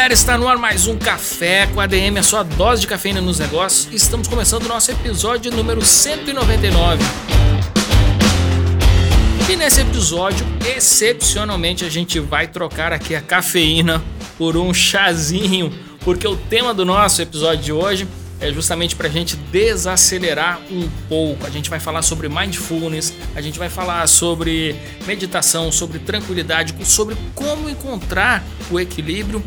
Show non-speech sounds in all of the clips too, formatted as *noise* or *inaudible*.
galera, está no ar mais um Café com a ADM, a sua dose de cafeína nos negócios. Estamos começando o nosso episódio número 199. E nesse episódio, excepcionalmente, a gente vai trocar aqui a cafeína por um chazinho, porque o tema do nosso episódio de hoje é justamente para a gente desacelerar um pouco. A gente vai falar sobre mindfulness, a gente vai falar sobre meditação, sobre tranquilidade, sobre como encontrar o equilíbrio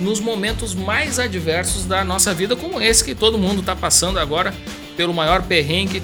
nos momentos mais adversos da nossa vida, como esse que todo mundo está passando agora pelo maior perrengue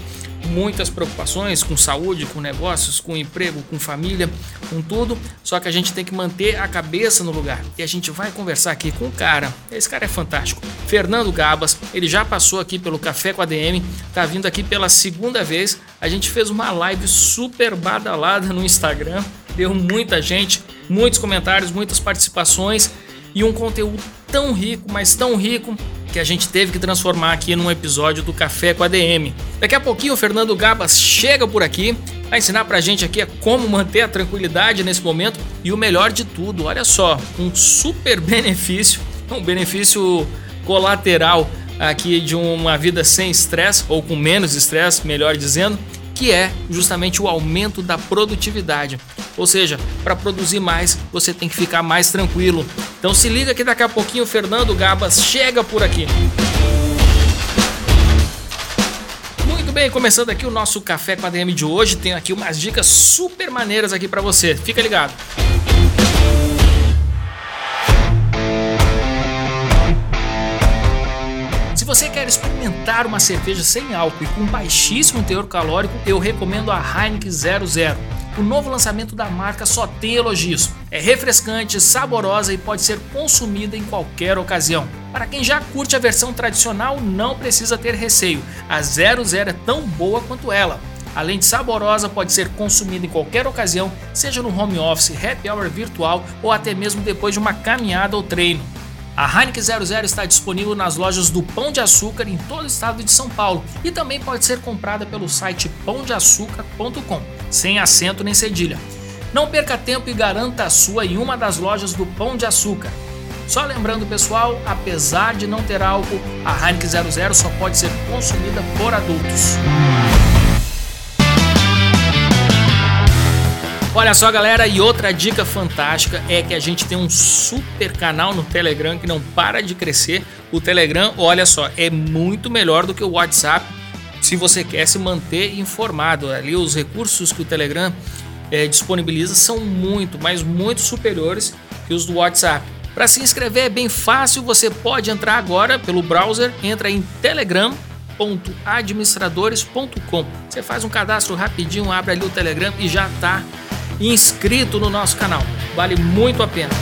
muitas preocupações com saúde, com negócios, com emprego, com família, com tudo. Só que a gente tem que manter a cabeça no lugar. E a gente vai conversar aqui com o cara. Esse cara é fantástico. Fernando Gabas, ele já passou aqui pelo Café com a DM, tá vindo aqui pela segunda vez. A gente fez uma live super badalada no Instagram. Deu muita gente, muitos comentários, muitas participações e um conteúdo tão rico, mas tão rico que a gente teve que transformar aqui num episódio do Café com a DM. Daqui a pouquinho o Fernando Gabas chega por aqui, vai ensinar pra gente aqui como manter a tranquilidade nesse momento e o melhor de tudo, olha só, um super *laughs* benefício, um benefício colateral aqui de uma vida sem estresse ou com menos estresse, melhor dizendo, que é justamente o aumento da produtividade. Ou seja, para produzir mais, você tem que ficar mais tranquilo. Então se liga que daqui a pouquinho o Fernando Gabas chega por aqui. Muito bem, começando aqui o nosso café com a DM de hoje, tenho aqui umas dicas super maneiras aqui para você. Fica ligado. Você quer experimentar uma cerveja sem álcool e com baixíssimo teor calórico, eu recomendo a Heineken 00. O novo lançamento da marca só tem elogios. É refrescante, saborosa e pode ser consumida em qualquer ocasião. Para quem já curte a versão tradicional, não precisa ter receio. A 00 é tão boa quanto ela. Além de saborosa, pode ser consumida em qualquer ocasião, seja no home office, happy hour virtual ou até mesmo depois de uma caminhada ou treino. A Heineken 00 está disponível nas lojas do Pão de Açúcar em todo o estado de São Paulo e também pode ser comprada pelo site pãodeaçucar.com, sem acento nem cedilha. Não perca tempo e garanta a sua em uma das lojas do Pão de Açúcar. Só lembrando, pessoal, apesar de não ter álcool, a Heineken 00 só pode ser consumida por adultos. Olha só, galera, e outra dica fantástica é que a gente tem um super canal no Telegram que não para de crescer. O Telegram, olha só, é muito melhor do que o WhatsApp se você quer se manter informado. Ali, os recursos que o Telegram é, disponibiliza são muito, mas muito superiores que os do WhatsApp. Para se inscrever é bem fácil, você pode entrar agora pelo browser, entra em telegram.administradores.com. Você faz um cadastro rapidinho, abre ali o Telegram e já está inscrito no nosso canal. Vale muito a pena.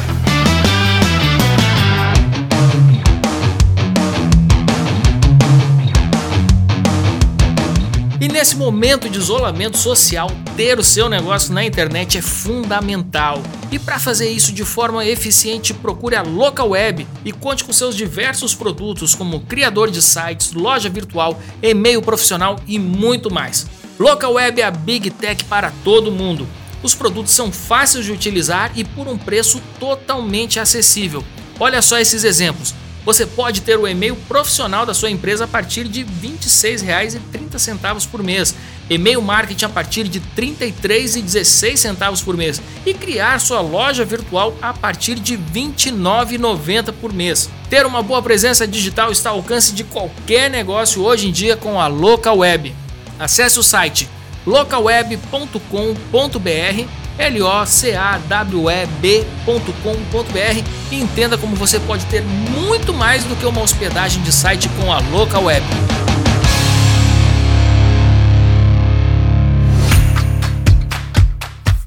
E nesse momento de isolamento social, ter o seu negócio na internet é fundamental. E para fazer isso de forma eficiente, procure a Local Web e conte com seus diversos produtos como criador de sites, loja virtual, e-mail profissional e muito mais. Local Web é a Big Tech para todo mundo. Os produtos são fáceis de utilizar e por um preço totalmente acessível. Olha só esses exemplos. Você pode ter o e-mail profissional da sua empresa a partir de R$ 26,30 por mês, e-mail marketing a partir de R$ 33,16 por mês e criar sua loja virtual a partir de R$ 29,90 por mês. Ter uma boa presença digital está ao alcance de qualquer negócio hoje em dia com a Local Web. Acesse o site localweb.com.br locaweb.com.br e entenda como você pode ter muito mais do que uma hospedagem de site com a Local Web.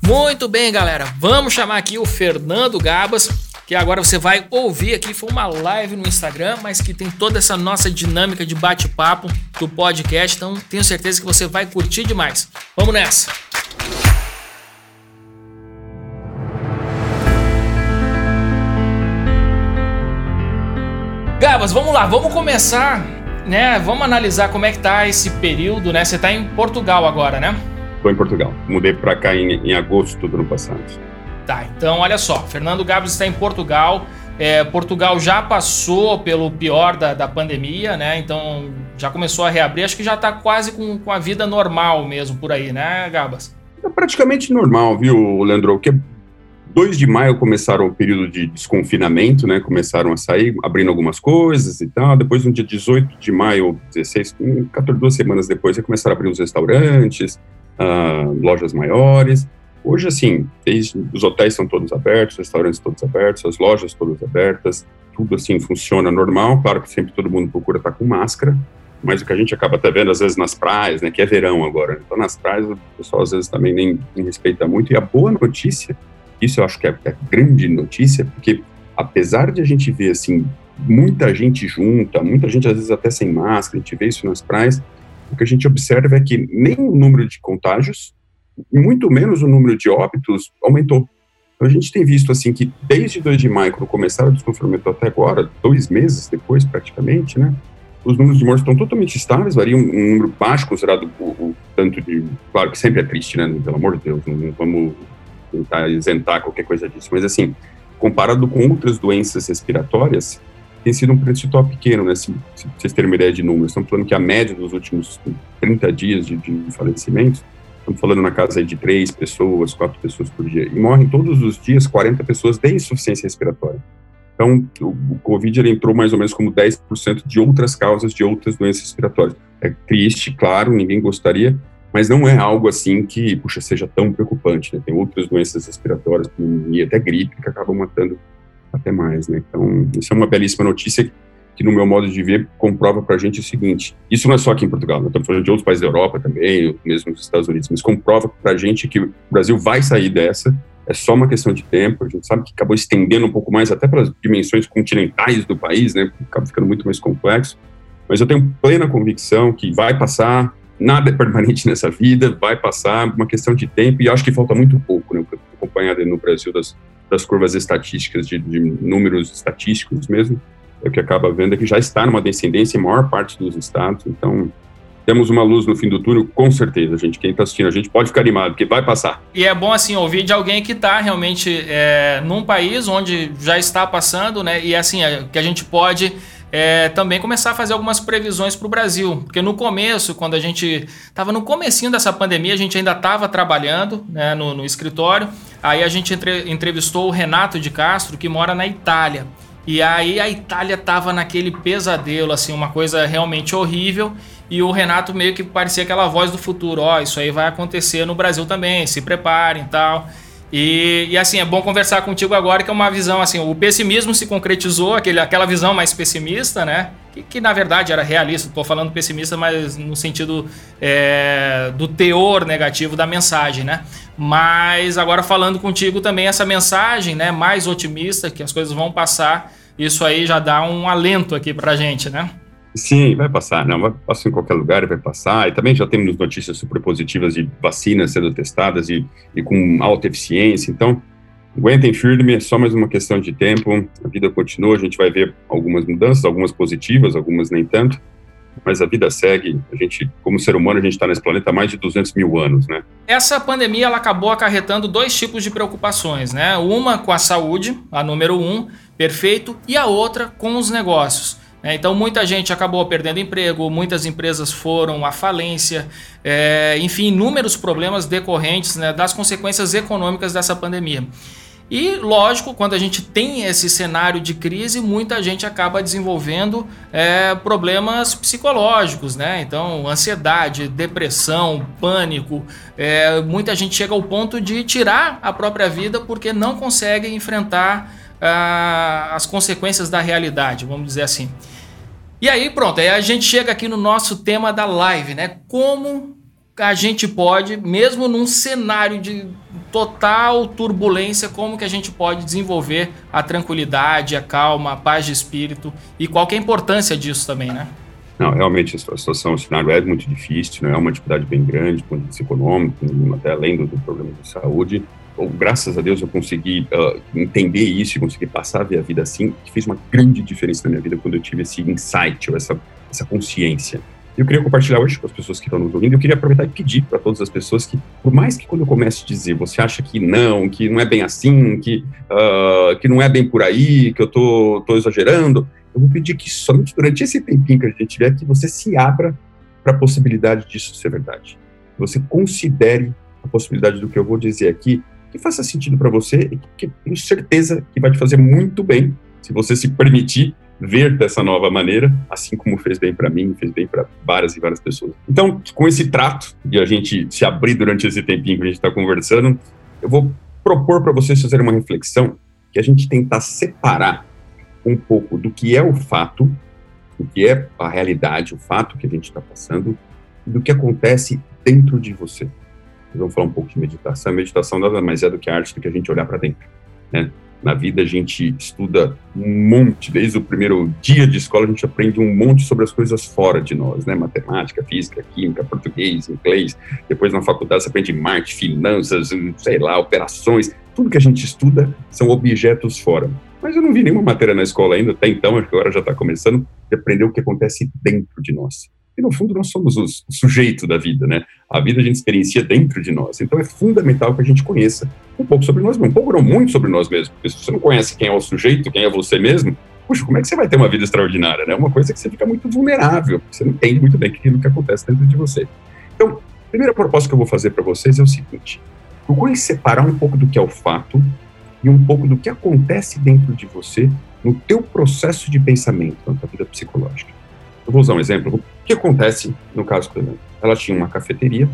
Muito bem, galera. Vamos chamar aqui o Fernando Gabas, que agora você vai ouvir aqui. Foi uma live no Instagram, mas que tem toda essa nossa dinâmica de bate-papo do podcast. Então, tenho certeza que você vai curtir demais. Vamos nessa! Gabas, vamos lá, vamos começar, né? Vamos analisar como é que tá esse período, né? Você tá em Portugal agora, né? Estou em Portugal. Mudei para cá em, em, agosto do ano passado. Tá, então olha só. Fernando Gabs está em Portugal. É, Portugal já passou pelo pior da, da pandemia, né? Então já começou a reabrir. Acho que já está quase com, com a vida normal mesmo por aí, né, Gabas? É praticamente normal, viu, Leandro? Que 2 de maio começaram o período de desconfinamento, né? Começaram a sair, abrindo algumas coisas e tal. Depois, no dia 18 de maio, 16, 14, duas semanas depois, começaram a abrir os restaurantes, uh, lojas maiores. Hoje, assim, desde, os hotéis estão todos abertos, os restaurantes todos abertos, as lojas todas abertas, tudo assim funciona normal. Claro que sempre todo mundo procura estar com máscara, mas o que a gente acaba até vendo às vezes nas praias, né, que é verão agora, então nas praias o pessoal às vezes também nem, nem respeita muito. E a boa notícia, isso eu acho que é, é grande notícia, porque apesar de a gente ver assim muita gente junta, muita gente às vezes até sem máscara, a gente vê isso nas praias, o que a gente observa é que nem o número de contágios, muito menos o número de óbitos aumentou. Então a gente tem visto assim que desde 2 de maio, quando começaram o desconfinamento até agora, dois meses depois praticamente, né, os números de mortes estão totalmente estáveis, variam um número baixo considerado o, o tanto de, claro que sempre é triste, né, pelo amor de Deus, não, não vamos tentar isentar qualquer coisa disso, mas assim, comparado com outras doenças respiratórias, tem sido um percentual pequeno, né? Se, se, vocês terem uma ideia de números, estamos falando que a média dos últimos 30 dias de, de falecimentos, estamos falando na casa de três pessoas, quatro pessoas por dia, e morrem todos os dias 40 pessoas de insuficiência respiratória. Então, o, Covid ele entrou mais ou menos como 10% de outras causas de outras doenças respiratórias. É triste, claro, ninguém gostaria, mas não é algo assim que, puxa, seja tão preocupante, né? Tem outras doenças respiratórias, pneumonia, até gripe, que acabam matando até mais, né? Então, isso é uma belíssima notícia que, no meu modo de ver, comprova para a gente o seguinte: isso não é só aqui em Portugal, nós estamos falando de outros países da Europa também, mesmo nos Estados Unidos, mas comprova para a gente que o Brasil vai sair dessa. É só uma questão de tempo. A gente sabe que acabou estendendo um pouco mais, até pelas dimensões continentais do país, né? Acaba ficando muito mais complexo. Mas eu tenho plena convicção que vai passar. Nada é permanente *laughs* nessa vida, vai passar, uma questão de tempo, e acho que falta muito pouco, né? Acompanhar no Brasil das, das curvas estatísticas, de, de, números estatísticos mesmo, é o que acaba vendo é que já está numa descendência em maior parte dos estados, então temos uma luz no fim do túnel, com certeza, gente. Quem está assistindo a gente pode ficar animado, porque vai passar. E é bom, assim, ouvir de alguém que está realmente é, num país onde já está passando, né? E, assim, é, que a gente pode é, também começar a fazer algumas previsões para o Brasil. Porque no começo, quando a gente estava no comecinho dessa pandemia, a gente ainda estava trabalhando né, no, no, escritório. Aí a gente entre, entrevistou o Renato de Castro, que mora na Itália. E aí a Itália estava naquele pesadelo, assim, uma coisa realmente horrível. E o Renato meio que parecia aquela voz do futuro, ó, oh, isso aí vai acontecer no Brasil também, se preparem e tal. E, e, assim, é bom conversar contigo agora, que é uma visão assim, o pessimismo se concretizou, aquele, aquela visão mais pessimista, né? Que, que na verdade era realista, estou falando pessimista, mas no sentido é, do teor negativo da mensagem, né? Mas agora falando contigo também essa mensagem, né, mais otimista, que as coisas vão passar, isso aí já dá um alento aqui pra gente, né? Sim, vai passar, não, vai passar em qualquer lugar, vai passar, e também já temos notícias super positivas de vacinas sendo testadas e, e com alta eficiência, então, aguentem firme, é só mais uma questão de tempo, a vida continua, a gente vai ver algumas mudanças, algumas positivas, algumas nem tanto, mas a vida segue, a gente, como ser humano, a gente está nesse planeta há mais de 200 mil anos, né? Essa pandemia, ela acabou acarretando dois tipos de preocupações, né? Uma com a saúde, a número um, perfeito, e a outra com os negócios. É, então, muita gente acabou perdendo emprego, muitas empresas foram à falência, é, enfim, inúmeros problemas decorrentes né, das consequências econômicas dessa pandemia. E, lógico, quando a gente tem esse cenário de crise, muita gente acaba desenvolvendo é, problemas psicológicos, né? Então, ansiedade, depressão, pânico. É, muita gente chega ao ponto de tirar a própria vida porque não consegue enfrentar ah, as consequências da realidade, vamos dizer assim. E aí, pronto, aí a gente chega aqui no nosso tema da live, né? Como a gente pode, mesmo num cenário de total turbulência, como que a gente pode desenvolver a tranquilidade, a calma, a paz de espírito e qual é a importância disso também, né? Não, realmente a situação, o cenário é muito difícil, não é uma atividade bem grande, com índice econômico, até além do, do problema de saúde. Ou, graças a Deus eu consegui uh, entender isso e consegui passar a ver a vida assim, que fez uma grande diferença na minha vida quando eu tive esse insight, ou essa, essa consciência. Eu queria compartilhar hoje com as pessoas que estão nos ouvindo. Eu queria aproveitar e pedir para todas as pessoas que, por mais que quando eu comece a dizer, você acha que não, que não é bem assim, que, uh, que não é bem por aí, que eu tô, tô exagerando, eu vou pedir que somente durante esse tempinho que a gente tiver, que você se abra para a possibilidade disso ser verdade. Que você considere a possibilidade do que eu vou dizer aqui, que faça sentido para você e que tenho certeza que vai te fazer muito bem se você se permitir ver dessa nova maneira, assim como fez bem para mim, fez bem para várias e várias pessoas. Então, com esse trato de a gente se abrir durante esse tempinho que a gente está conversando, eu vou propor para vocês fazerem uma reflexão que a gente tentar separar um pouco do que é o fato, do que é a realidade, o fato que a gente está passando, do que acontece dentro de você. Vamos falar um pouco de meditação. Meditação nada mais é do que a arte do que a gente olhar para dentro, né? Na vida a gente estuda um monte, desde o primeiro dia de escola a gente aprende um monte sobre as coisas fora de nós, né? Matemática, física, química, português, inglês. Depois na faculdade você aprende marketing, finanças, sei lá, operações. Tudo que a gente estuda são objetos fora. Mas eu não vi nenhuma matéria na escola ainda, até então, acho que agora já está começando, de aprender o que acontece dentro de nós. E no fundo nós somos o sujeito da vida, né? A vida a gente experiencia dentro de nós. Então é fundamental que a gente conheça um pouco sobre nós mesmos, um pouco não muito sobre nós mesmos. Porque se você não conhece quem é o sujeito, quem é você mesmo, puxa, como é que você vai ter uma vida extraordinária, né? É uma coisa que você fica muito vulnerável, você não entende muito bem aquilo que acontece dentro de você. Então, a primeira proposta que eu vou fazer para vocês é o seguinte: procure separar um pouco do que é o fato e um pouco do que acontece dentro de você no teu processo de pensamento, na tua vida psicológica. Vou usar um exemplo. O que acontece no caso da? Ela tinha uma cafeteria,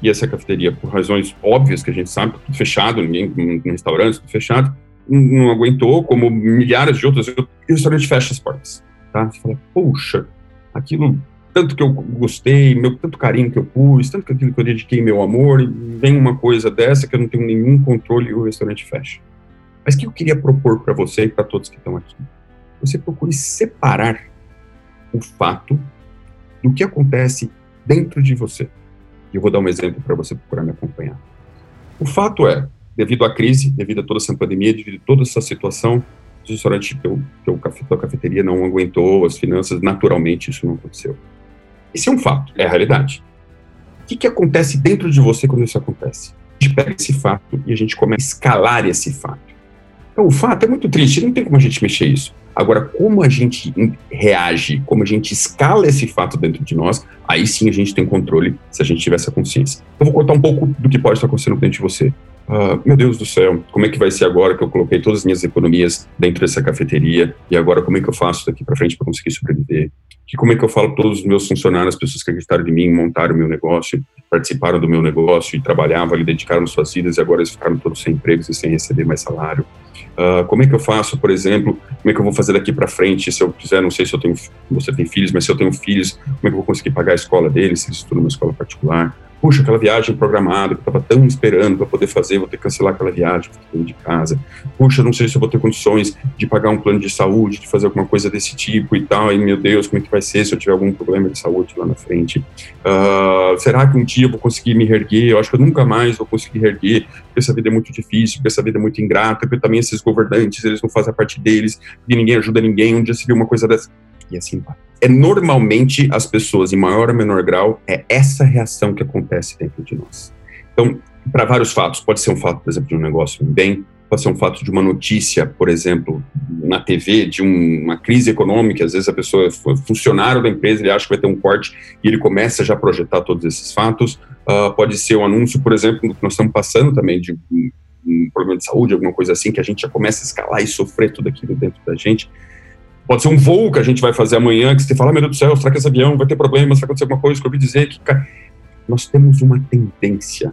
e essa cafeteria, por razões óbvias que a gente sabe, tudo fechado, ninguém, um restaurante, tudo fechado, não aguentou, como milhares de outros, e o restaurante fecha as portas. Tá? Você fala, poxa, aquilo, tanto que eu gostei, meu, tanto carinho que eu pus, tanto que aquilo que eu dediquei meu amor, vem uma coisa dessa que eu não tenho nenhum controle e o restaurante fecha. Mas o que eu queria propor para você e para todos que estão aqui? Você procure separar o fato do que acontece dentro de você. Eu vou dar um exemplo para você procurar me acompanhar. O fato é, devido à crise, devido a toda essa pandemia, devido a toda essa situação, o restaurante que eu, que eu a cafeteria não aguentou, as finanças, naturalmente isso não aconteceu. Esse é um fato, é a realidade. O que, que acontece dentro de você quando isso acontece? A gente pega esse fato e a gente começa a escalar esse fato. Então, o fato é muito triste, não tem como a gente mexer isso. Agora, como a gente reage, como a gente escala esse fato dentro de nós, aí sim a gente tem controle se a gente tiver essa consciência. Eu vou contar um pouco do que pode estar acontecendo dentro de você. Uh, meu Deus do céu, como é que vai ser agora que eu coloquei todas as minhas economias dentro dessa cafeteria e agora como é que eu faço daqui para frente para conseguir sobreviver? Que como é que eu falo para todos os meus funcionários, as pessoas que acreditaram em mim, montaram o meu negócio, participaram do meu negócio e trabalhavam e dedicaram suas vidas e agora eles ficaram todos sem empregos e sem receber mais salário? Uh, como é que eu faço, por exemplo, como é que eu vou fazer daqui para frente se eu quiser, não sei se eu tenho, você tem filhos, mas se eu tenho filhos, como é que eu vou conseguir pagar a escola deles, se eles estudam numa escola particular? Puxa, aquela viagem programada que eu estava tão esperando para poder fazer, vou ter que cancelar aquela viagem, vou de casa. Puxa, não sei se eu vou ter condições de pagar um plano de saúde, de fazer alguma coisa desse tipo e tal. E meu Deus, como é que vai ser se eu tiver algum problema de saúde lá na frente? Uh, será que um dia eu vou conseguir me reerguer? Eu acho que eu nunca mais vou conseguir reerguer, porque essa vida é muito difícil, porque essa vida é muito ingrata, porque também esses governantes, eles não fazem a parte deles, e ninguém ajuda ninguém. Um dia se viu uma coisa dessa. E assim vai é normalmente as pessoas, em maior ou menor grau, é essa reação que acontece dentro de nós. Então, para vários fatos, pode ser um fato, por exemplo, de um negócio bem, pode ser um fato de uma notícia, por exemplo, na TV, de um, uma crise econômica, às vezes a pessoa foi funcionário da empresa, ele acha que vai ter um corte e ele começa já a projetar todos esses fatos. Uh, pode ser um anúncio, por exemplo, que nós estamos passando também de um, um problema de saúde, alguma coisa assim, que a gente já começa a escalar e sofrer tudo aquilo dentro da gente. Pode ser um voo que a gente vai fazer amanhã, que você fala, ah, meu Deus do céu, será que esse avião vai ter problemas, vai acontecer alguma coisa que eu ouvi dizer que... Nós temos uma tendência,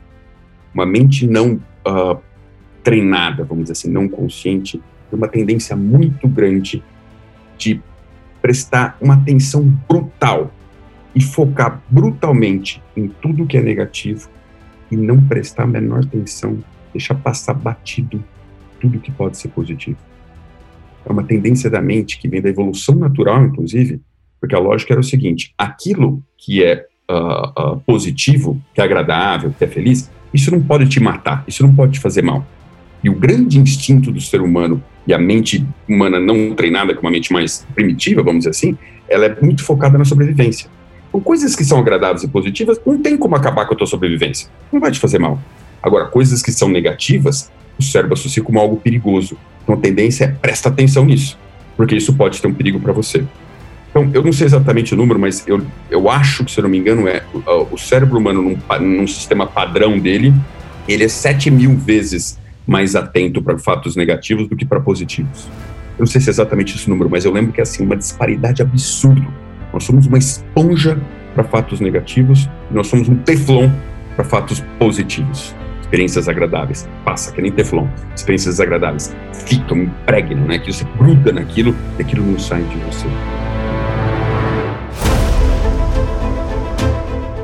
uma mente não uh, treinada, vamos dizer assim, não consciente, uma tendência muito grande de prestar uma atenção brutal e focar brutalmente em tudo que é negativo e não prestar a menor atenção deixar passar batido tudo que pode ser positivo. É uma tendência da mente que vem da evolução natural, inclusive, porque a lógica era o seguinte: aquilo que é uh, uh, positivo, que é agradável, que é feliz, isso não pode te matar, isso não pode te fazer mal. E o grande instinto do ser humano e a mente humana não treinada, que é uma mente mais primitiva, vamos dizer assim, ela é muito focada na sobrevivência. Então, coisas que são agradáveis e positivas não tem como acabar com a tua sobrevivência. Não vai te fazer mal. Agora, coisas que são negativas, o cérebro associa como algo perigoso. Então, a tendência é presta atenção nisso, porque isso pode ter um perigo para você. Então, eu não sei exatamente o número, mas eu, eu acho que, se eu não me engano, é o, o cérebro humano, num, num sistema padrão dele, ele é 7 mil vezes mais atento para fatos negativos do que para positivos. Eu não sei se é exatamente esse número, mas eu lembro que é assim, uma disparidade absurda. Nós somos uma esponja para fatos negativos, nós somos um teflon para fatos positivos. Experiências agradáveis, passa, que nem teflon. Experiências desagradáveis ficam, impregnam, né? Que você gruda naquilo e aquilo não sai de você.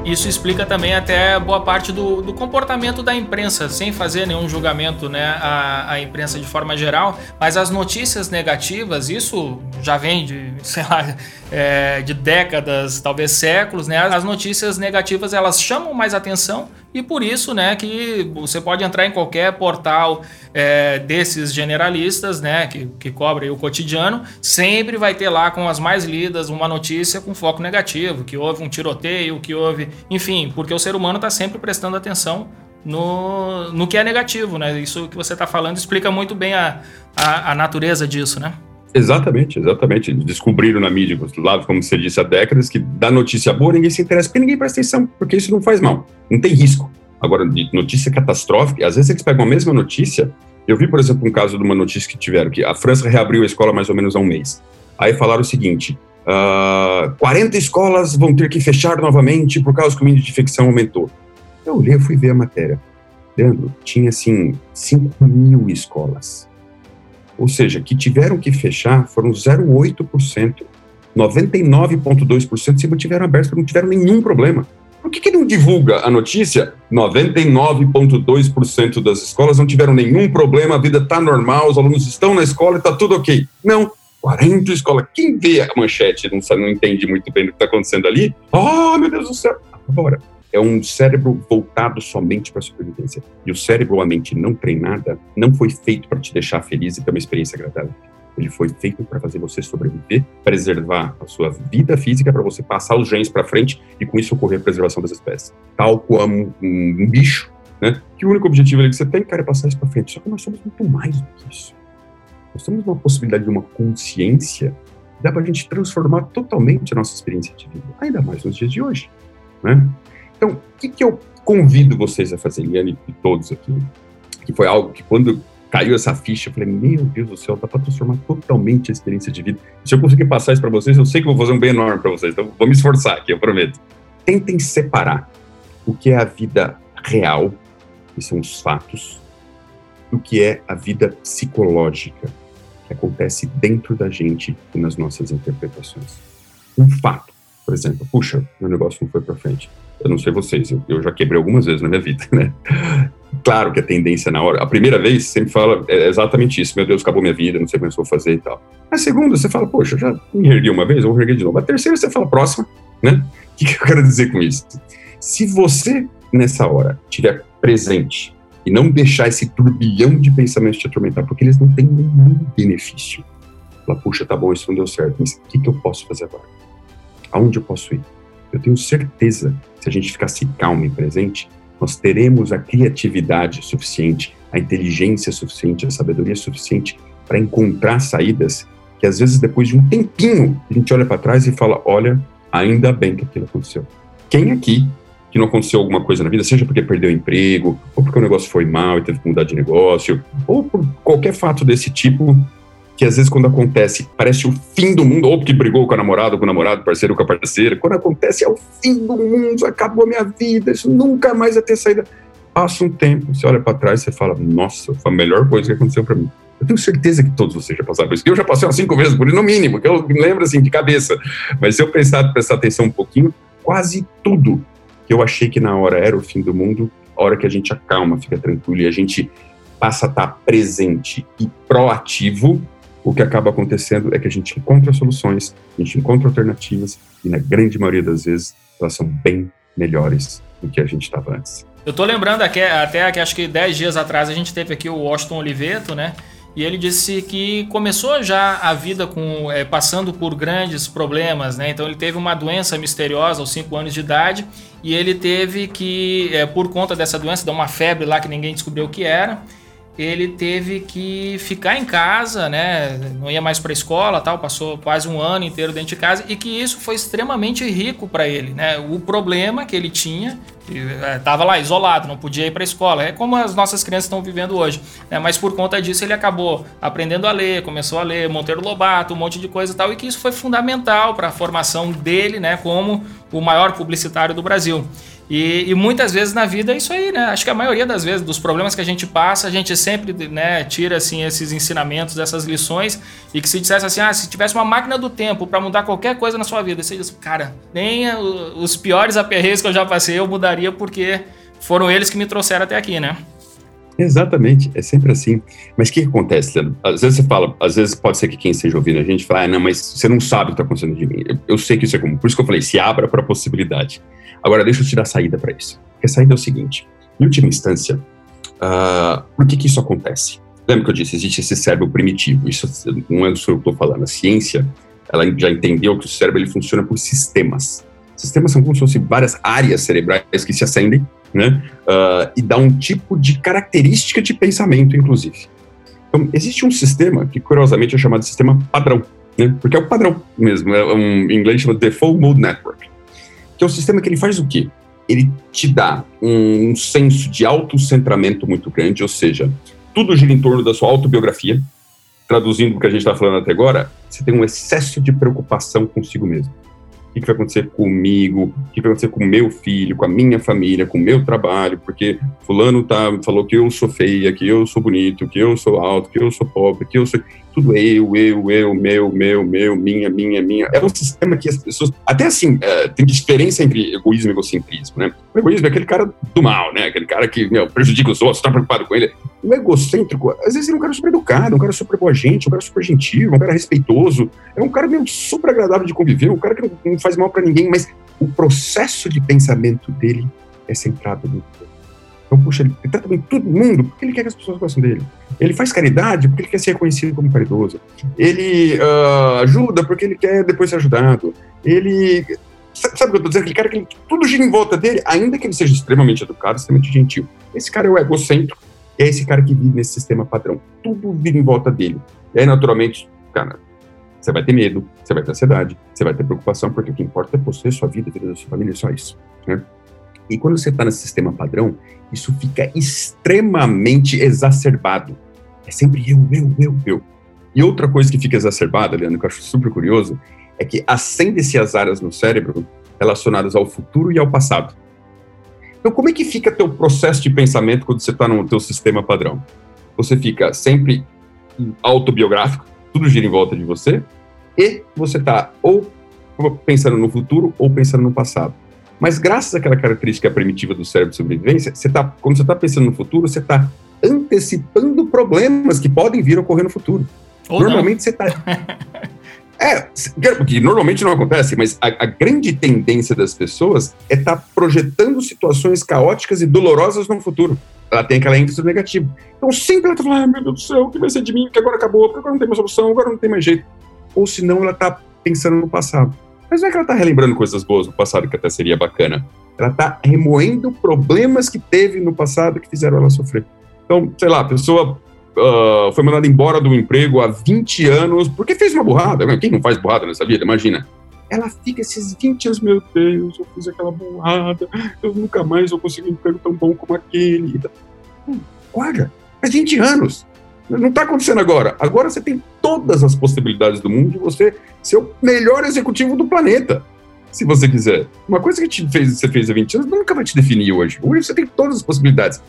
Isso explica também até boa parte do, do, comportamento da imprensa, sem fazer nenhum julgamento né, a imprensa de forma geral, mas as notícias negativas, isso já vem de, *laughs* sei lá, é, de décadas, talvez séculos, né? As notícias negativas elas chamam mais atenção e por isso, né, que você pode entrar em qualquer portal é, desses generalistas, né, que, que cobre o cotidiano, sempre vai ter lá com as mais lidas uma notícia com foco negativo, que houve um tiroteio, que houve, enfim, porque o ser humano está sempre prestando atenção no, no que é negativo, né? Isso que você está falando explica muito bem a, a, a natureza disso, né? Exatamente, exatamente. Descobriram na mídia, lá, como você disse, há décadas, que dá notícia boa, ninguém se interessa, porque ninguém presta atenção, porque isso não faz mal, não tem risco. Agora, de notícia catastrófica, às vezes eles pegam a mesma notícia. Eu vi, por exemplo, um caso de uma notícia que tiveram, que a França reabriu a escola mais ou menos há um mês. Aí falaram o seguinte: uh, ah, 40 escolas vão ter que fechar novamente por causa que o índice de infecção aumentou. Eu olhei, fui ver a matéria. Leandro, tinha assim 5 mil escolas ou seja, que tiveram que fechar foram 0,8%. 99,2% se mantiveram abertos, não tiveram nenhum problema. Por que, que não divulga a notícia? 99,2% das escolas não tiveram nenhum problema, a vida está normal, os alunos estão na escola e está tudo ok. Não, 40 escolas. Quem vê a manchete não, sabe, não entende muito bem o que está acontecendo ali? Oh, meu Deus do céu! Agora, é um cérebro voltado somente para a sobrevivência. E o cérebro ou a mente não treinada não foi feito para te deixar feliz e ter uma experiência agradável. Ele foi feito para fazer você sobreviver, preservar a sua vida física, para você passar os genes para frente e com isso ocorrer a preservação das espécies. Tal como um, um, bicho, né? Que o único objetivo que você tem, cara, é passar isso para frente. Só que nós somos muito mais do que isso. Nós temos uma possibilidade de uma consciência que dá para a gente transformar totalmente a nossa experiência de vida, ainda mais nos dias de hoje, né? Então, o que, que eu convido vocês a fazer, Liane e todos aqui? Que foi algo que quando caiu essa ficha, eu falei, meu Deus do céu, dá para transformar totalmente a experiência de vida. Se eu conseguir passar isso para vocês, eu sei que vou fazer um bem enorme para vocês, então vou me esforçar aqui, eu prometo. Tentem separar o que é a vida real, que são os fatos, do que é a vida psicológica, que acontece dentro da gente e nas nossas interpretações. Um fato, por exemplo, puxa, meu negócio não foi para frente eu não sei vocês, eu, eu, já quebrei algumas vezes na minha vida, né? Claro que a tendência na hora, a primeira vez sempre fala é exatamente isso, meu Deus, acabou minha vida, não sei como eu vou fazer e tal. A segunda, você fala, poxa, já me ergui uma vez, eu vou erguer de novo. A terceira, você fala, próxima, né? O que, que eu quero dizer com isso? Se você, nessa hora, estiver presente e não deixar esse turbilhão de pensamentos te atormentar, porque eles não têm nenhum benefício. Fala, puxa, tá bom, isso não deu certo, mas o que, que eu posso fazer agora? Aonde eu posso ir? Eu tenho certeza, se a gente ficasse calmo e presente, nós teremos a criatividade suficiente, a inteligência suficiente, a sabedoria suficiente para encontrar saídas que às vezes depois de um tempinho a gente olha para trás e fala, olha, ainda bem que aquilo aconteceu. Quem aqui que não aconteceu alguma coisa na vida, seja porque perdeu o emprego, ou porque o negócio foi mal e teve que mudar de negócio, ou por qualquer fato desse tipo, que às vezes quando acontece parece o fim do mundo, ou porque brigou com a namorada, com o namorado, parceiro com a parceira, quando acontece é o fim do mundo, acabou a minha vida, isso nunca mais vai ter saída. Passa um tempo, você olha para trás e fala, nossa, foi a melhor coisa que aconteceu para mim. Eu tenho certeza que todos vocês já passaram por isso. Eu já passei umas cinco vezes por isso, no mínimo, que eu me lembro assim de cabeça. Mas se eu prestar, prestar atenção um pouquinho, quase tudo que eu achei que na hora era o fim do mundo, a hora que a gente acalma, fica tranquilo e a gente passa a estar presente e proativo, o que acaba acontecendo é que a gente encontra soluções, a gente encontra alternativas e, na grande maioria das vezes, elas são bem melhores do que a gente estava antes. Eu tô lembrando aqui, até que acho que 10 dias atrás a gente teve aqui o Washington Oliveto, né? E ele disse que começou já a vida com é, passando por grandes problemas, né? Então ele teve uma doença misteriosa aos 5 anos de idade e ele teve que, é, por conta dessa doença, dar uma febre lá que ninguém descobriu o que era ele teve que ficar em casa, né? Não ia mais para a escola, tal, passou quase um ano inteiro dentro de casa e que isso foi extremamente rico para ele, né? O problema que ele tinha, estava é, lá isolado, não podia ir para a escola, é como as nossas crianças estão vivendo hoje, né? Mas por conta disso ele acabou aprendendo a ler, começou a ler Monteiro Lobato, um monte de coisa e tal, e que isso foi fundamental para a formação dele, né? Como o maior publicitário do Brasil. E, e, muitas vezes na vida é isso aí, né? Acho que a maioria das vezes, dos problemas que a gente passa, a gente sempre né, tira assim, esses ensinamentos, essas lições, e que se dissesse assim, ah, se tivesse uma máquina do tempo para mudar qualquer coisa na sua vida, você diz, cara, nem os piores aperreios que eu já passei eu mudaria porque foram eles que me trouxeram até aqui, né? Exatamente, é sempre assim. Mas o que, acontece, Leandro? Às vezes você fala, às vezes pode ser que quem esteja ouvindo a gente fala, ah, não, mas você não sabe o que está acontecendo de mim. Eu, eu, sei que isso é comum, por isso que eu falei, se abra para a possibilidade. Agora, deixa eu te dar saída para isso. Porque a saída é o seguinte: em última instância, uh, por que, que isso acontece? Lembra que eu disse, existe esse cérebro primitivo. Isso não é só eu estou falando. A ciência, ela já entendeu que o cérebro ele funciona por sistemas. Sistemas são como se fossem várias áreas cerebrais que se acendem, né? Uh, e dá um tipo de característica de pensamento, inclusive. Então, existe um sistema que, curiosamente, é chamado de sistema padrão, né? Porque é o padrão mesmo. É um, em inglês chama Default Mode Network é um sistema que ele faz o quê? Ele te dá um senso de autocentramento muito grande, ou seja, tudo gira em torno da sua autobiografia. Traduzindo o que a gente está falando até agora, você tem um excesso de preocupação consigo mesmo o que, vai acontecer comigo, o que, vai acontecer com meu filho, com a minha família, com o meu trabalho, porque fulano tá, falou que eu sou feia, que eu sou bonito, que eu sou alto, que eu sou pobre, que eu sou... Tudo é eu, eu, eu, meu, meu, meu, minha, minha, minha. É um sistema que as pessoas... Até assim, é, tem diferença entre egoísmo e egocentrismo, né? O egoísmo é aquele cara do mal, né? Aquele cara que, meu, prejudica os outros, tá preocupado com ele. O egocêntrico, às vezes, é um cara super educado, um cara super boa gente, um cara super gentil, um cara respeitoso. É um cara meio super agradável de conviver, um cara que não, não faz mal para ninguém, mas o processo de pensamento dele é centrado no então, puxa, ele trata bem todo mundo porque ele quer que as pessoas gostem dele. Ele faz caridade porque ele quer ser reconhecido como caridoso. Ele uh, ajuda porque ele quer depois ser ajudado. Ele. Sabe, sabe o que eu estou dizendo? Aquele cara que tudo gira em volta dele, ainda que ele seja extremamente educado, extremamente gentil. Esse cara é o egocêntrico, é esse cara que vive nesse sistema padrão. Tudo vira em volta dele. E aí, naturalmente, cara, você vai ter medo, você vai ter ansiedade, você vai ter preocupação, porque o que importa é você, sua vida, a vida da sua família, é só isso. Né? E quando você está nesse sistema padrão, isso fica extremamente exacerbado. É sempre eu, eu, eu, eu. E outra coisa que fica exacerbada, Leandro, que eu acho super curioso, é que acende-se as áreas no cérebro relacionadas ao futuro e ao passado. Então, como é que fica teu processo de pensamento quando você está no teu sistema padrão? Você fica sempre autobiográfico, tudo gira em volta de você, e você está ou pensando no futuro ou pensando no passado. Mas graças àquela característica primitiva do cérebro de sobrevivência, você tá, quando você está pensando no futuro, você está antecipando problemas que podem vir a ocorrer no futuro. Ou Normalmente não. você está *laughs* É, que normalmente não acontece, mas a, a grande tendência das pessoas é estar tá projetando situações caóticas e dolorosas no futuro. Ela tem aquela ênfase negativa. Então sempre ela está falando, ah, meu Deus do céu, o que vai ser de mim? Que agora acabou, porque agora não tem mais solução, agora não tem mais jeito. Ou senão ela está pensando no passado. Mas não é que ela está relembrando coisas boas do passado, que até seria bacana. Ela está remoendo problemas que teve no passado que fizeram ela sofrer. Então, sei lá, a pessoa uh, foi mandada embora do emprego há 20 anos porque fez uma burrada. Quem não faz burrada nessa vida? Imagina. Ela fica esses 20 anos, meu Deus, eu fiz aquela burrada, eu nunca mais vou conseguir um emprego tão bom como aquele. Guarda, faz 20 anos. Não está acontecendo agora. Agora você tem todas as possibilidades do mundo de você ser o melhor executivo do planeta, se você quiser. Uma coisa que te fez, você fez há 20 anos nunca vai te definir hoje. Hoje você tem todas as possibilidades,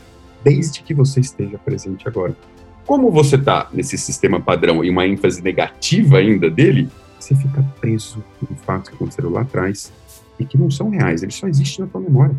desde que você esteja presente agora. Como você está nesse sistema padrão e uma ênfase negativa ainda dele, você fica preso por fatos que aconteceram lá atrás e que não são reais, eles só existem na tua memória.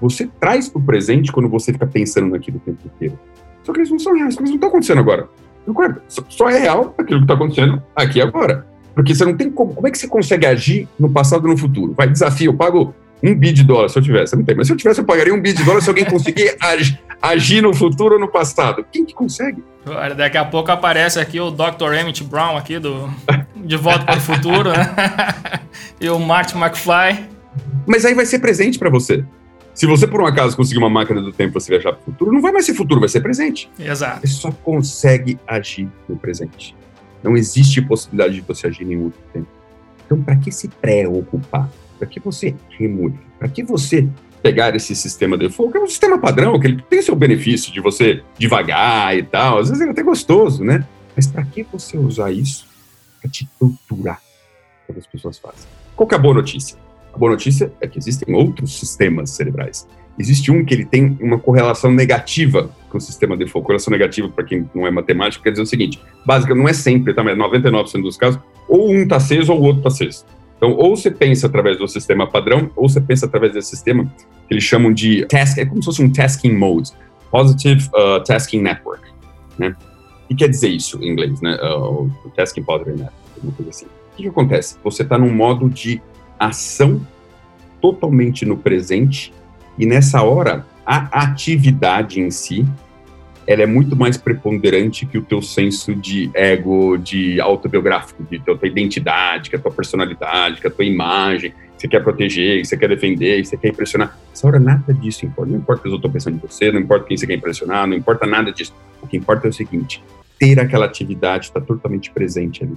você traz para o presente quando você fica pensando naquilo o tempo inteiro. Só que eles não são reais, eles não estão acontecendo agora. Concorda? Só é real aquilo que está acontecendo aqui agora. Porque você não tem como. Como é que você consegue agir no passado e no futuro? Vai, desafio, eu pago um bi de dólar se eu tivesse. Não tem, mas se eu tivesse, eu pagaria um bi de dólar se alguém conseguir agir, agir no futuro ou no passado. Quem que consegue? Olha, daqui a pouco aparece aqui o Dr. Emmett Brown aqui do De Volta para o Futuro, né? *laughs* e o Martin McFly. Mas aí vai ser presente para você. Se você, por um acaso, conseguir uma máquina do tempo para você viajar para o futuro, não vai mais ser futuro, vai ser presente. Exato. Você só consegue agir no presente. Não existe possibilidade de você agir em outro tempo. Então, para que se preocupar? Para que você remover? Para que você pegar esse sistema default, que é um sistema padrão, que ele tem seu benefício de você devagar e tal, às vezes é até gostoso, né? Mas para que você usar isso para te torturar, como as pessoas fazem? Qual que é a boa notícia? A boa notícia é que existem outros sistemas cerebrais. Existe um que ele tem uma correlação negativa com o sistema default. Correlação negativa, para quem não é matemático, quer dizer o seguinte: básica não é sempre, tá? mas 99% dos casos, ou um está aceso ou o outro está aceso. Então, ou você pensa através do sistema padrão, ou você pensa através desse sistema que eles chamam de task, é como se fosse um tasking mode, Positive uh, Tasking Network, né? O que quer dizer isso em inglês, né? Uh, Tasking Positive Network, alguma coisa assim. O que, que acontece? Você está num modo de ação totalmente no presente e nessa hora a atividade em si ela é muito mais preponderante que o teu senso de ego, de autobiográfico, de tua identidade, que a tua personalidade, que a tua imagem, que você quer proteger, que você quer defender, que você quer impressionar. Essa hora nada disso importa. Não importa o que outros estão pensando de você, não importa quem você quer impressionar, não importa nada disso. O que importa é o seguinte, ter aquela atividade está totalmente presente ali.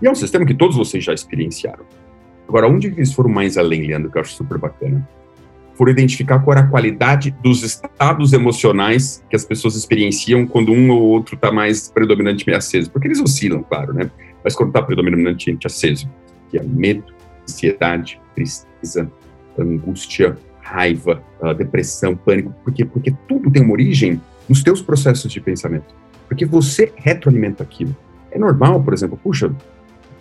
E é um sistema que todos vocês já experienciaram. Agora, onde eles foram mais além, Leandro, que eu acho super bacana? Foram identificar qual era a qualidade dos estados emocionais que as pessoas experienciam quando um ou outro está mais predominantemente aceso. Porque eles oscilam, claro, né? Mas quando está predominantemente aceso, que é medo, ansiedade, tristeza, angústia, raiva, ah, depressão, pânico. Por quê? Porque tudo tem uma origem nos teus processos de pensamento. Porque você retroalimenta aquilo. É normal, por exemplo, puxa,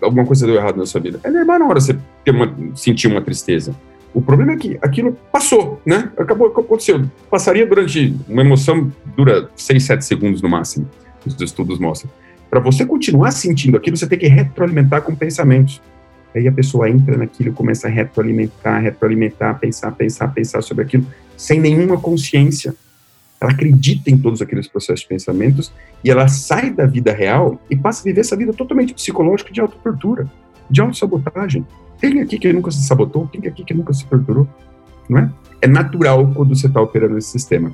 alguma coisa deu errado na sua vida. É normal na hora você ter uma, sentir uma tristeza. O problema é que aquilo passou, né? Acabou, aconteceu. Passaria durante. Uma emoção dura 6, 7 segundos no máximo, os estudos mostram. Para você continuar sentindo aquilo, você tem que retroalimentar com pensamentos. Aí a pessoa entra naquilo, começa a retroalimentar, retroalimentar, pensar, pensar, pensar sobre aquilo, sem nenhuma consciência ela acredita em todos aqueles processos de pensamentos e ela sai da vida real e passa a viver essa vida totalmente psicológica de autotortura, de autossabotagem. Tem aqui que nunca se sabotou, tem aqui que nunca se torturou, não é? É natural quando você está operando esse sistema.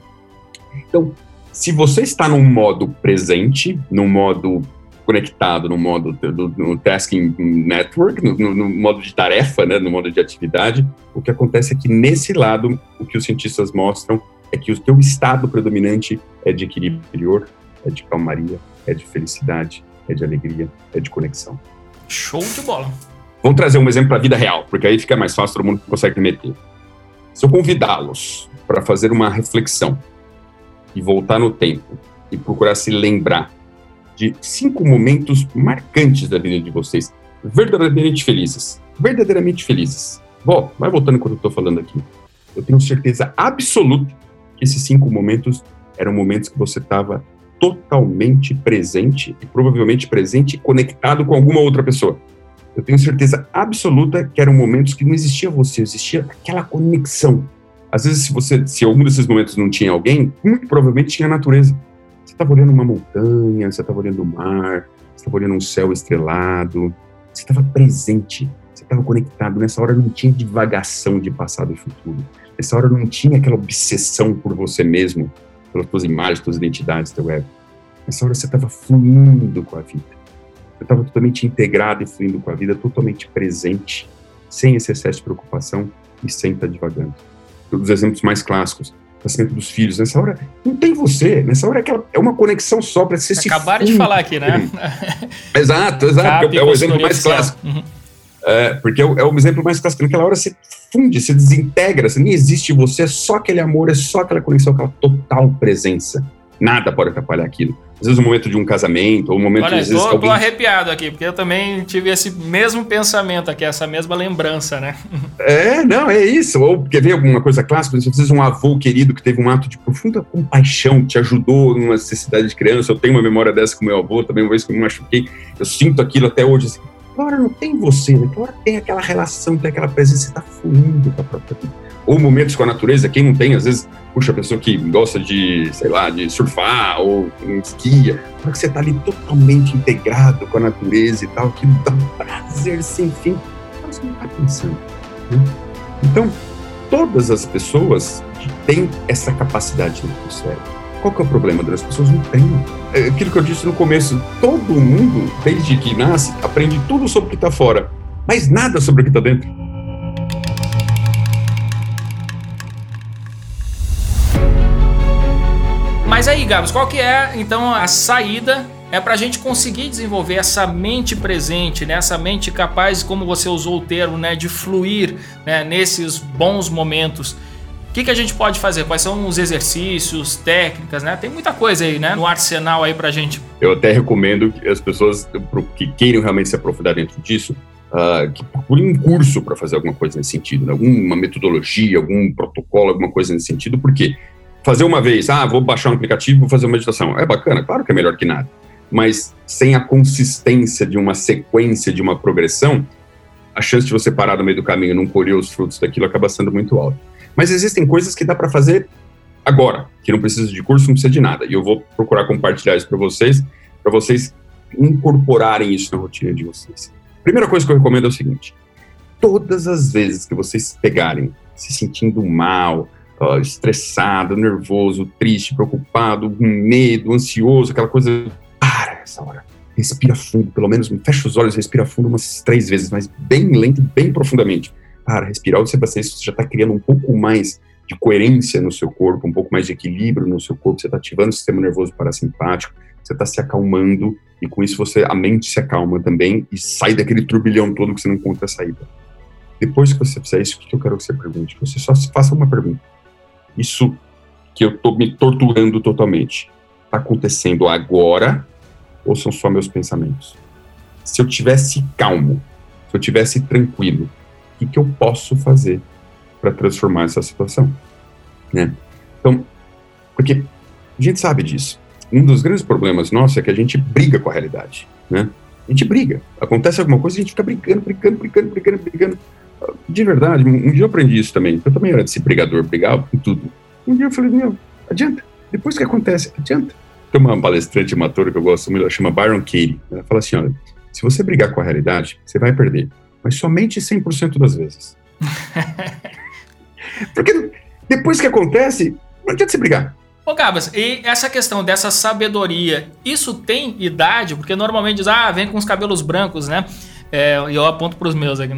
Então, se você está num modo presente, num modo conectado, no modo do, no tasking network, no, no, no, modo de tarefa, né, no modo de atividade, o que acontece é que nesse lado, o que os cientistas mostram é que o teu estado predominante é de equilíbrio interior, é de calmaria, é de felicidade, é de alegria, é de conexão. Show de bola. Vamos trazer um exemplo para a vida real, porque aí fica mais fácil, todo mundo consegue meter. Se eu convidá-los para fazer uma reflexão e voltar no tempo e procurar se lembrar de cinco momentos marcantes da vida de vocês, verdadeiramente felizes, verdadeiramente felizes. Bom, vai voltando quando eu estou falando aqui. Eu tenho certeza absoluta esses cinco momentos eram momentos que você estava totalmente presente e provavelmente presente e conectado com alguma outra pessoa. Eu tenho certeza absoluta que eram momentos que não existia você, existia aquela conexão. Às vezes, se você, se algum desses momentos não tinha alguém, muito provavelmente tinha a natureza. Você estava olhando uma montanha, você estava olhando o mar, você estava olhando um céu estrelado, você estava presente, você estava conectado. Nessa hora não tinha divagação de passado e futuro. Nessa hora não tinha aquela obsessão por você mesmo, pelas tuas imagens, tuas identidades, teu ego. Nessa hora você estava fluindo com a vida. Você estava totalmente integrado e fluindo com a vida, totalmente presente, sem esse excesso de preocupação e sem estar divagando. Um dos exemplos mais clássicos, nascimento dos filhos. Nessa hora, não tem você. Nessa hora é, aquela, é uma conexão só para você Acabaram de falar aqui, né? *laughs* exato, exato. é o exemplo mais clássico. Uhum. É, porque é o, é o, exemplo mais clássico. Naquela hora você funde, você desintegra, você nem existe você, é só aquele amor, é só aquela conexão, aquela total presença. Nada pode atrapalhar aquilo. Às vezes o momento de um casamento, ou o momento Olha, às vezes tô, alguém... tô arrepiado aqui, porque eu também tive esse mesmo pensamento aqui, essa mesma lembrança, né? É, não, é isso. Ou quer ver alguma coisa clássica? Às vezes um avô querido que teve um ato de profunda compaixão, te ajudou numa necessidade de criança. Eu tenho uma memória dessa com meu avô, também uma vez que eu me machuquei. Eu sinto aquilo até hoje, assim, Agora não tem você, né? Agora tem aquela relação, tem aquela presença, você está fluindo com a própria vida. Ou momentos com a natureza, quem não tem, às vezes, puxa, a pessoa que gosta de, sei lá, de surfar ou esquia, que você está ali totalmente integrado com a natureza e tal, que dá um prazer sem fim, você não está pensando. Né? Então, todas as pessoas têm essa capacidade no cérebro. Qual que é o problema das pessoas? Não têm. É aquilo que eu disse no começo, todo mundo, desde que nasce, aprende tudo sobre o que está fora, mas nada sobre o que está dentro. Mas aí, Gabs, qual que é, então, a saída é para a gente conseguir desenvolver essa mente presente, né? essa mente capaz, como você usou o termo, né? de fluir né? nesses bons momentos. O que, que a gente pode fazer? Quais são os exercícios, técnicas, né? Tem muita coisa aí, né? No arsenal aí pra gente. Eu até recomendo que as pessoas que queiram realmente se aprofundar dentro disso, uh, que procurem um curso para fazer alguma coisa nesse sentido, né? alguma metodologia, algum protocolo, alguma coisa nesse sentido, porque fazer uma vez, ah, vou baixar um aplicativo, vou fazer uma meditação, é bacana, claro que é melhor que nada, mas sem a consistência de uma sequência, de uma progressão, a chance de você parar no meio do caminho e não colher os frutos daquilo acaba sendo muito alta. Mas existem coisas que dá para fazer agora, que não precisa de curso, não precisa de nada. E eu vou procurar compartilhar isso para vocês, para vocês incorporarem isso na rotina de vocês. Primeira coisa que eu recomendo é o seguinte: todas as vezes que vocês pegarem se sentindo mal, estressado, nervoso, triste, preocupado, com medo, ansioso, aquela coisa, para essa hora. Respira fundo, pelo menos fecha os olhos, respira fundo umas três vezes, mas bem lento, bem profundamente para respirar você você já está criando um pouco mais de coerência no seu corpo, um pouco mais de equilíbrio no seu corpo, você está ativando o sistema nervoso parasimpático, você está se acalmando e com isso você a mente se acalma também e sai daquele turbilhão todo que você não encontra a saída. Depois que você fizer isso, o que eu quero que você pergunte? Você só faça uma pergunta. Isso que eu estou me torturando totalmente, está acontecendo agora ou são só meus pensamentos? Se eu tivesse calmo, se eu tivesse tranquilo, que, que eu posso fazer para transformar essa situação, né? Então, porque a gente sabe disso. Um dos grandes problemas nossos é que a gente briga com a realidade, né? A gente briga. Acontece alguma coisa, a gente fica brigando, brigando, brigando, brigando, brigando. De verdade, um dia eu aprendi isso também. Eu também era desse brigador, brigava com tudo. Um dia eu falei, meu, adianta. Depois que acontece, adianta. Tem uma palestrante, uma que eu gosto muito, ela chama Byron Katie. Ela fala assim, olha, se você brigar com a realidade, você vai perder mas somente 100% das vezes. *laughs* Porque depois que acontece, não adianta se brigar. Ô Gabas, e essa questão dessa sabedoria, isso tem idade? Porque normalmente diz, ah, vem com os cabelos brancos, né? É, e eu aponto para os meus aqui.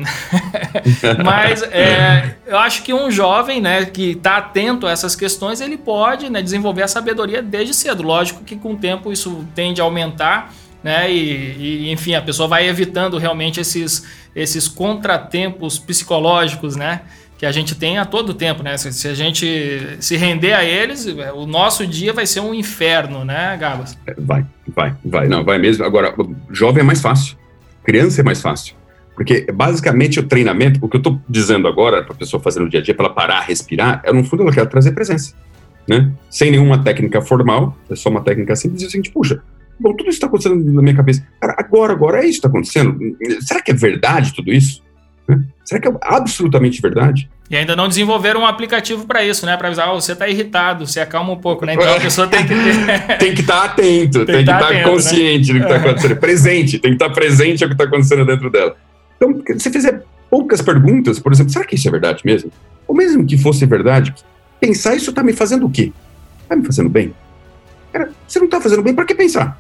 *laughs* Mas é, eu acho que um jovem né, que está atento a essas questões, ele pode né, desenvolver a sabedoria desde cedo. Lógico que com o tempo isso tende a aumentar, né? E, e, enfim, a pessoa vai evitando realmente esses, esses contratempos psicológicos, né? Que a gente tem a todo tempo, né? Se, se, a gente se render a eles, o nosso dia vai ser um inferno, né, Gabas? É, vai, vai, vai. Não, vai mesmo. Agora, jovem é mais fácil. Criança é mais fácil. Porque basicamente o treinamento, o que eu estou dizendo agora para a pessoa fazer no dia a dia, para ela parar, respirar, é no fundo ela quer trazer presença. Né? Sem nenhuma técnica formal, é só uma técnica simples, e a gente, puxa, Bom, tudo isso está acontecendo na minha cabeça. Cara, agora, agora é isso que está acontecendo? Será que é verdade tudo isso? Né? Será que é absolutamente verdade? E ainda não desenvolveram um aplicativo para isso, né? Para avisar, oh, você está irritado, você acalma um pouco, né? Então a pessoa tem que ter... *laughs* tem que estar tá atento, tem, tem que estar tá né? consciente né? do que está acontecendo, presente, tem que estar tá presente ao que está acontecendo dentro dela. Então, se você fizer poucas perguntas, por exemplo, será que isso é verdade mesmo? Ou mesmo que fosse verdade, pensar isso está me fazendo o quê? Está me fazendo bem? Cara, você não está fazendo bem, para que pensar?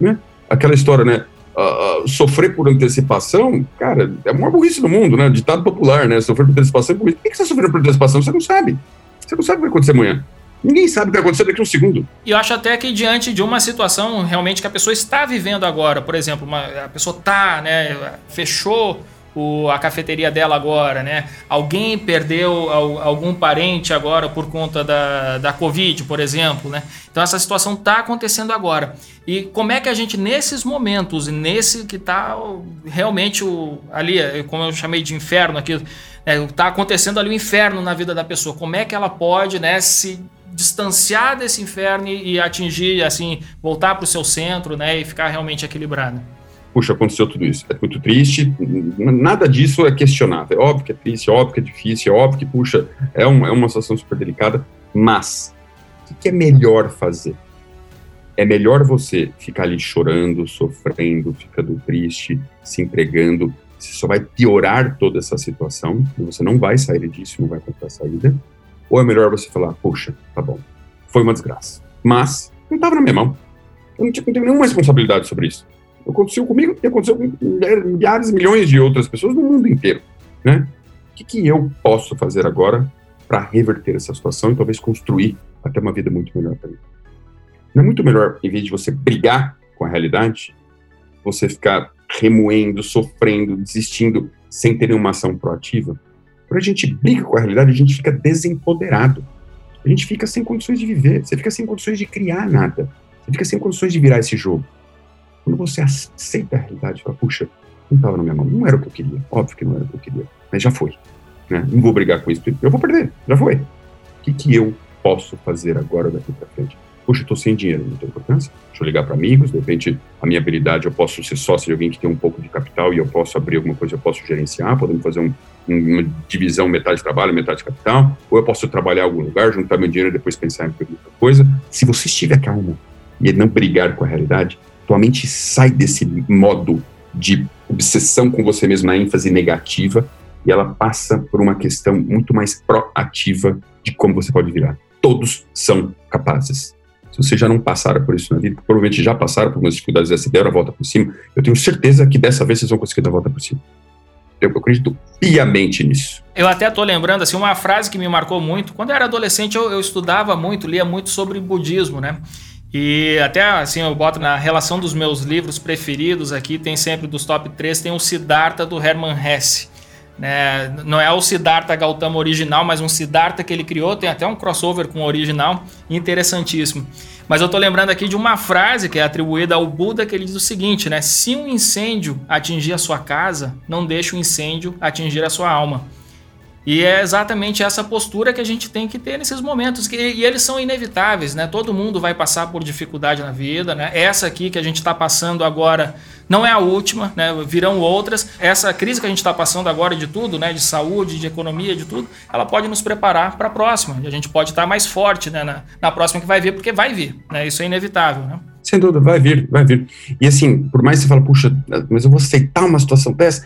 Né? Aquela história, né? Uh, sofrer por antecipação, cara, é a maior burrice do mundo, né? Ditado popular, né? Sofrer por antecipação é burrice. Por que você está sofrendo por antecipação? Você não sabe. Você não sabe o que vai acontecer amanhã. Ninguém sabe o que vai acontecer daqui a um segundo. E eu acho até que diante de uma situação realmente que a pessoa está vivendo agora, por exemplo, uma, a pessoa tá, né, fechou o, a cafeteria dela agora, né? Alguém perdeu algum parente agora por conta da, da Covid, por exemplo, né? Então essa situação está acontecendo agora. E como é que a gente, nesses momentos, nesse que está realmente o, ali, como eu chamei de inferno aqui, está é, acontecendo ali o inferno na vida da pessoa, como é que ela pode né, se distanciar desse inferno e atingir, assim, voltar para o seu centro né, e ficar realmente equilibrada? Puxa, aconteceu tudo isso. É muito triste, nada disso é questionável. É óbvio que é triste, é óbvio que é difícil, é óbvio que, puxa, é uma, é uma situação super delicada, mas o que é melhor fazer? É melhor você ficar ali chorando, sofrendo, ficando triste, se entregando. Você só vai piorar toda essa situação, você não vai sair disso, não vai encontrar saída. Ou é melhor você falar, puxa, tá bom, foi uma desgraça. Mas não estava na minha mão. Eu não tenho nenhuma responsabilidade sobre isso aconteceu comigo e aconteceu com milhares, milhões de outras pessoas no mundo inteiro, né? O que, que eu posso fazer agora para reverter essa situação e talvez construir até uma vida muito melhor para mim? Não é muito melhor, em vez de você brigar com a realidade, você ficar remoendo, sofrendo, desistindo, sem ter nenhuma ação proativa? Quando a gente briga com a realidade, a gente fica desempoderado. A gente fica sem condições de viver, você fica sem condições de criar nada. Você fica sem condições de virar esse jogo. Quando você aceita a realidade, fala, puxa, não estava na minha mão, não era o que eu queria, óbvio que não era o que eu queria, mas já foi. Né? Não vou brigar com isso, eu vou perder, já foi. O que, que eu posso fazer agora daqui para frente? Puxa, estou sem dinheiro, não tem importância. Deixa eu ligar para amigos, de repente a minha habilidade, eu posso ser sócio de alguém que tem um pouco de capital e eu posso abrir alguma coisa, eu posso gerenciar, podemos fazer um, uma divisão, metade de trabalho, metade de capital, ou eu posso trabalhar em algum lugar, juntar meu dinheiro e depois pensar em outra coisa. Se você estiver calmo e não brigar com a realidade, tua mente sai desse modo de obsessão com você mesmo na ênfase negativa e ela passa por uma questão muito mais proativa de como você pode virar. Todos são capazes. Se você já não passaram por isso na vida, provavelmente já passaram por algumas dificuldades dessa, deram a volta por cima, eu tenho certeza que dessa vez vocês vão conseguir dar a volta por cima. Eu acredito piamente nisso. Eu até estou lembrando assim uma frase que me marcou muito. Quando eu era adolescente, eu, eu estudava muito, lia muito sobre budismo, né? E até assim, eu boto na relação dos meus livros preferidos aqui, tem sempre dos top 3, tem o Siddhartha do Hermann Hesse. Né? Não é o Siddhartha Gautama original, mas um Siddhartha que ele criou, tem até um crossover com o original, interessantíssimo. Mas eu estou lembrando aqui de uma frase que é atribuída ao Buda, que ele diz o seguinte, né? Se um incêndio atingir a sua casa, não deixe o incêndio atingir a sua alma. E é exatamente essa postura que a gente tem que ter nesses momentos, que, e eles são inevitáveis, né? Todo mundo vai passar por dificuldade na vida, né? Essa aqui que a gente está passando agora não é a última, né? Virão outras. Essa crise que a gente está passando agora de tudo, né? De saúde, de economia, de tudo, ela pode nos preparar para a próxima. A gente pode estar tá mais forte, né? Na, na próxima que vai vir, porque vai vir, né? Isso é inevitável, né? Sem dúvida, vai vir, vai vir. E assim, por mais que você fale, puxa, mas eu vou aceitar uma situação dessa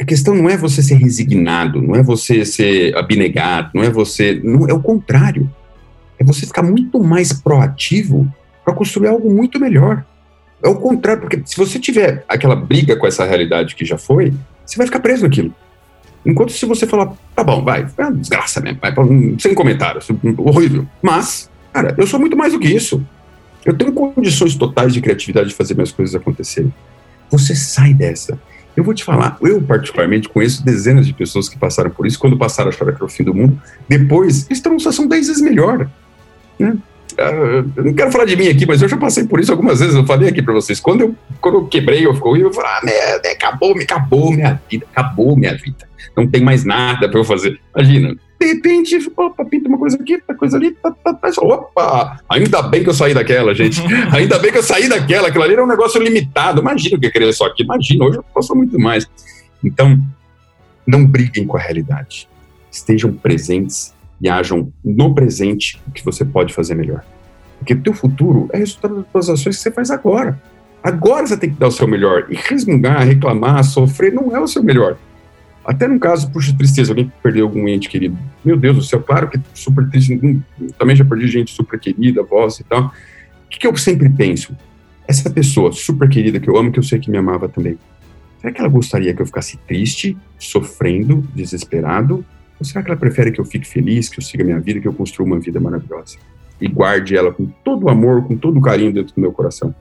a questão não é você ser resignado, não é você ser abnegado, não é você. Não, é o contrário. É você ficar muito mais proativo para construir algo muito melhor. É o contrário, porque se você tiver aquela briga com essa realidade que já foi, você vai ficar preso naquilo. Enquanto se você falar, tá bom, vai, é uma desgraça mesmo, vai, sem comentários, horrível. Mas, cara, eu sou muito mais do que isso. Eu tenho condições totais de criatividade de fazer minhas coisas acontecerem. Você sai dessa. Eu vou te falar, eu particularmente conheço dezenas de pessoas que passaram por isso, quando passaram a era o fim do mundo, depois estão numa situação 10 vezes melhor. Né? Eu não quero falar de mim aqui, mas eu já passei por isso algumas vezes. Eu falei aqui para vocês. Quando eu, quando eu quebrei, eu ficou eu falei, ah, merda, acabou, acabou minha vida, acabou minha vida. Não tem mais nada para eu fazer. Imagina, de repente, opa, pinta uma coisa aqui, outra coisa ali, tá, tá, tá, opa, ainda bem que eu saí daquela, gente. *laughs* ainda bem que eu saí daquela, aquilo ali era um negócio limitado. Imagina o que eu queria só aqui, imagina, hoje eu posso muito mais. Então, não briguem com a realidade. Estejam presentes e ajam no presente o que você pode fazer melhor. Porque o teu futuro é resultado das ações que você faz agora. Agora você tem que dar o seu melhor. E resmungar, reclamar, sofrer não é o seu melhor. Até no caso, puxa, tristeza, alguém perdeu algum ente querido. Meu Deus do céu, claro que super triste. Também já perdi gente super querida, voz e tal. O que, que eu sempre penso? Essa pessoa super querida que eu amo, que eu sei que me amava também, será que ela gostaria que eu ficasse triste, sofrendo, desesperado? Ou será que ela prefere que eu fique feliz, que eu siga minha vida, que eu construa uma vida maravilhosa? E guarde ela com todo o amor, com todo o carinho dentro do meu coração?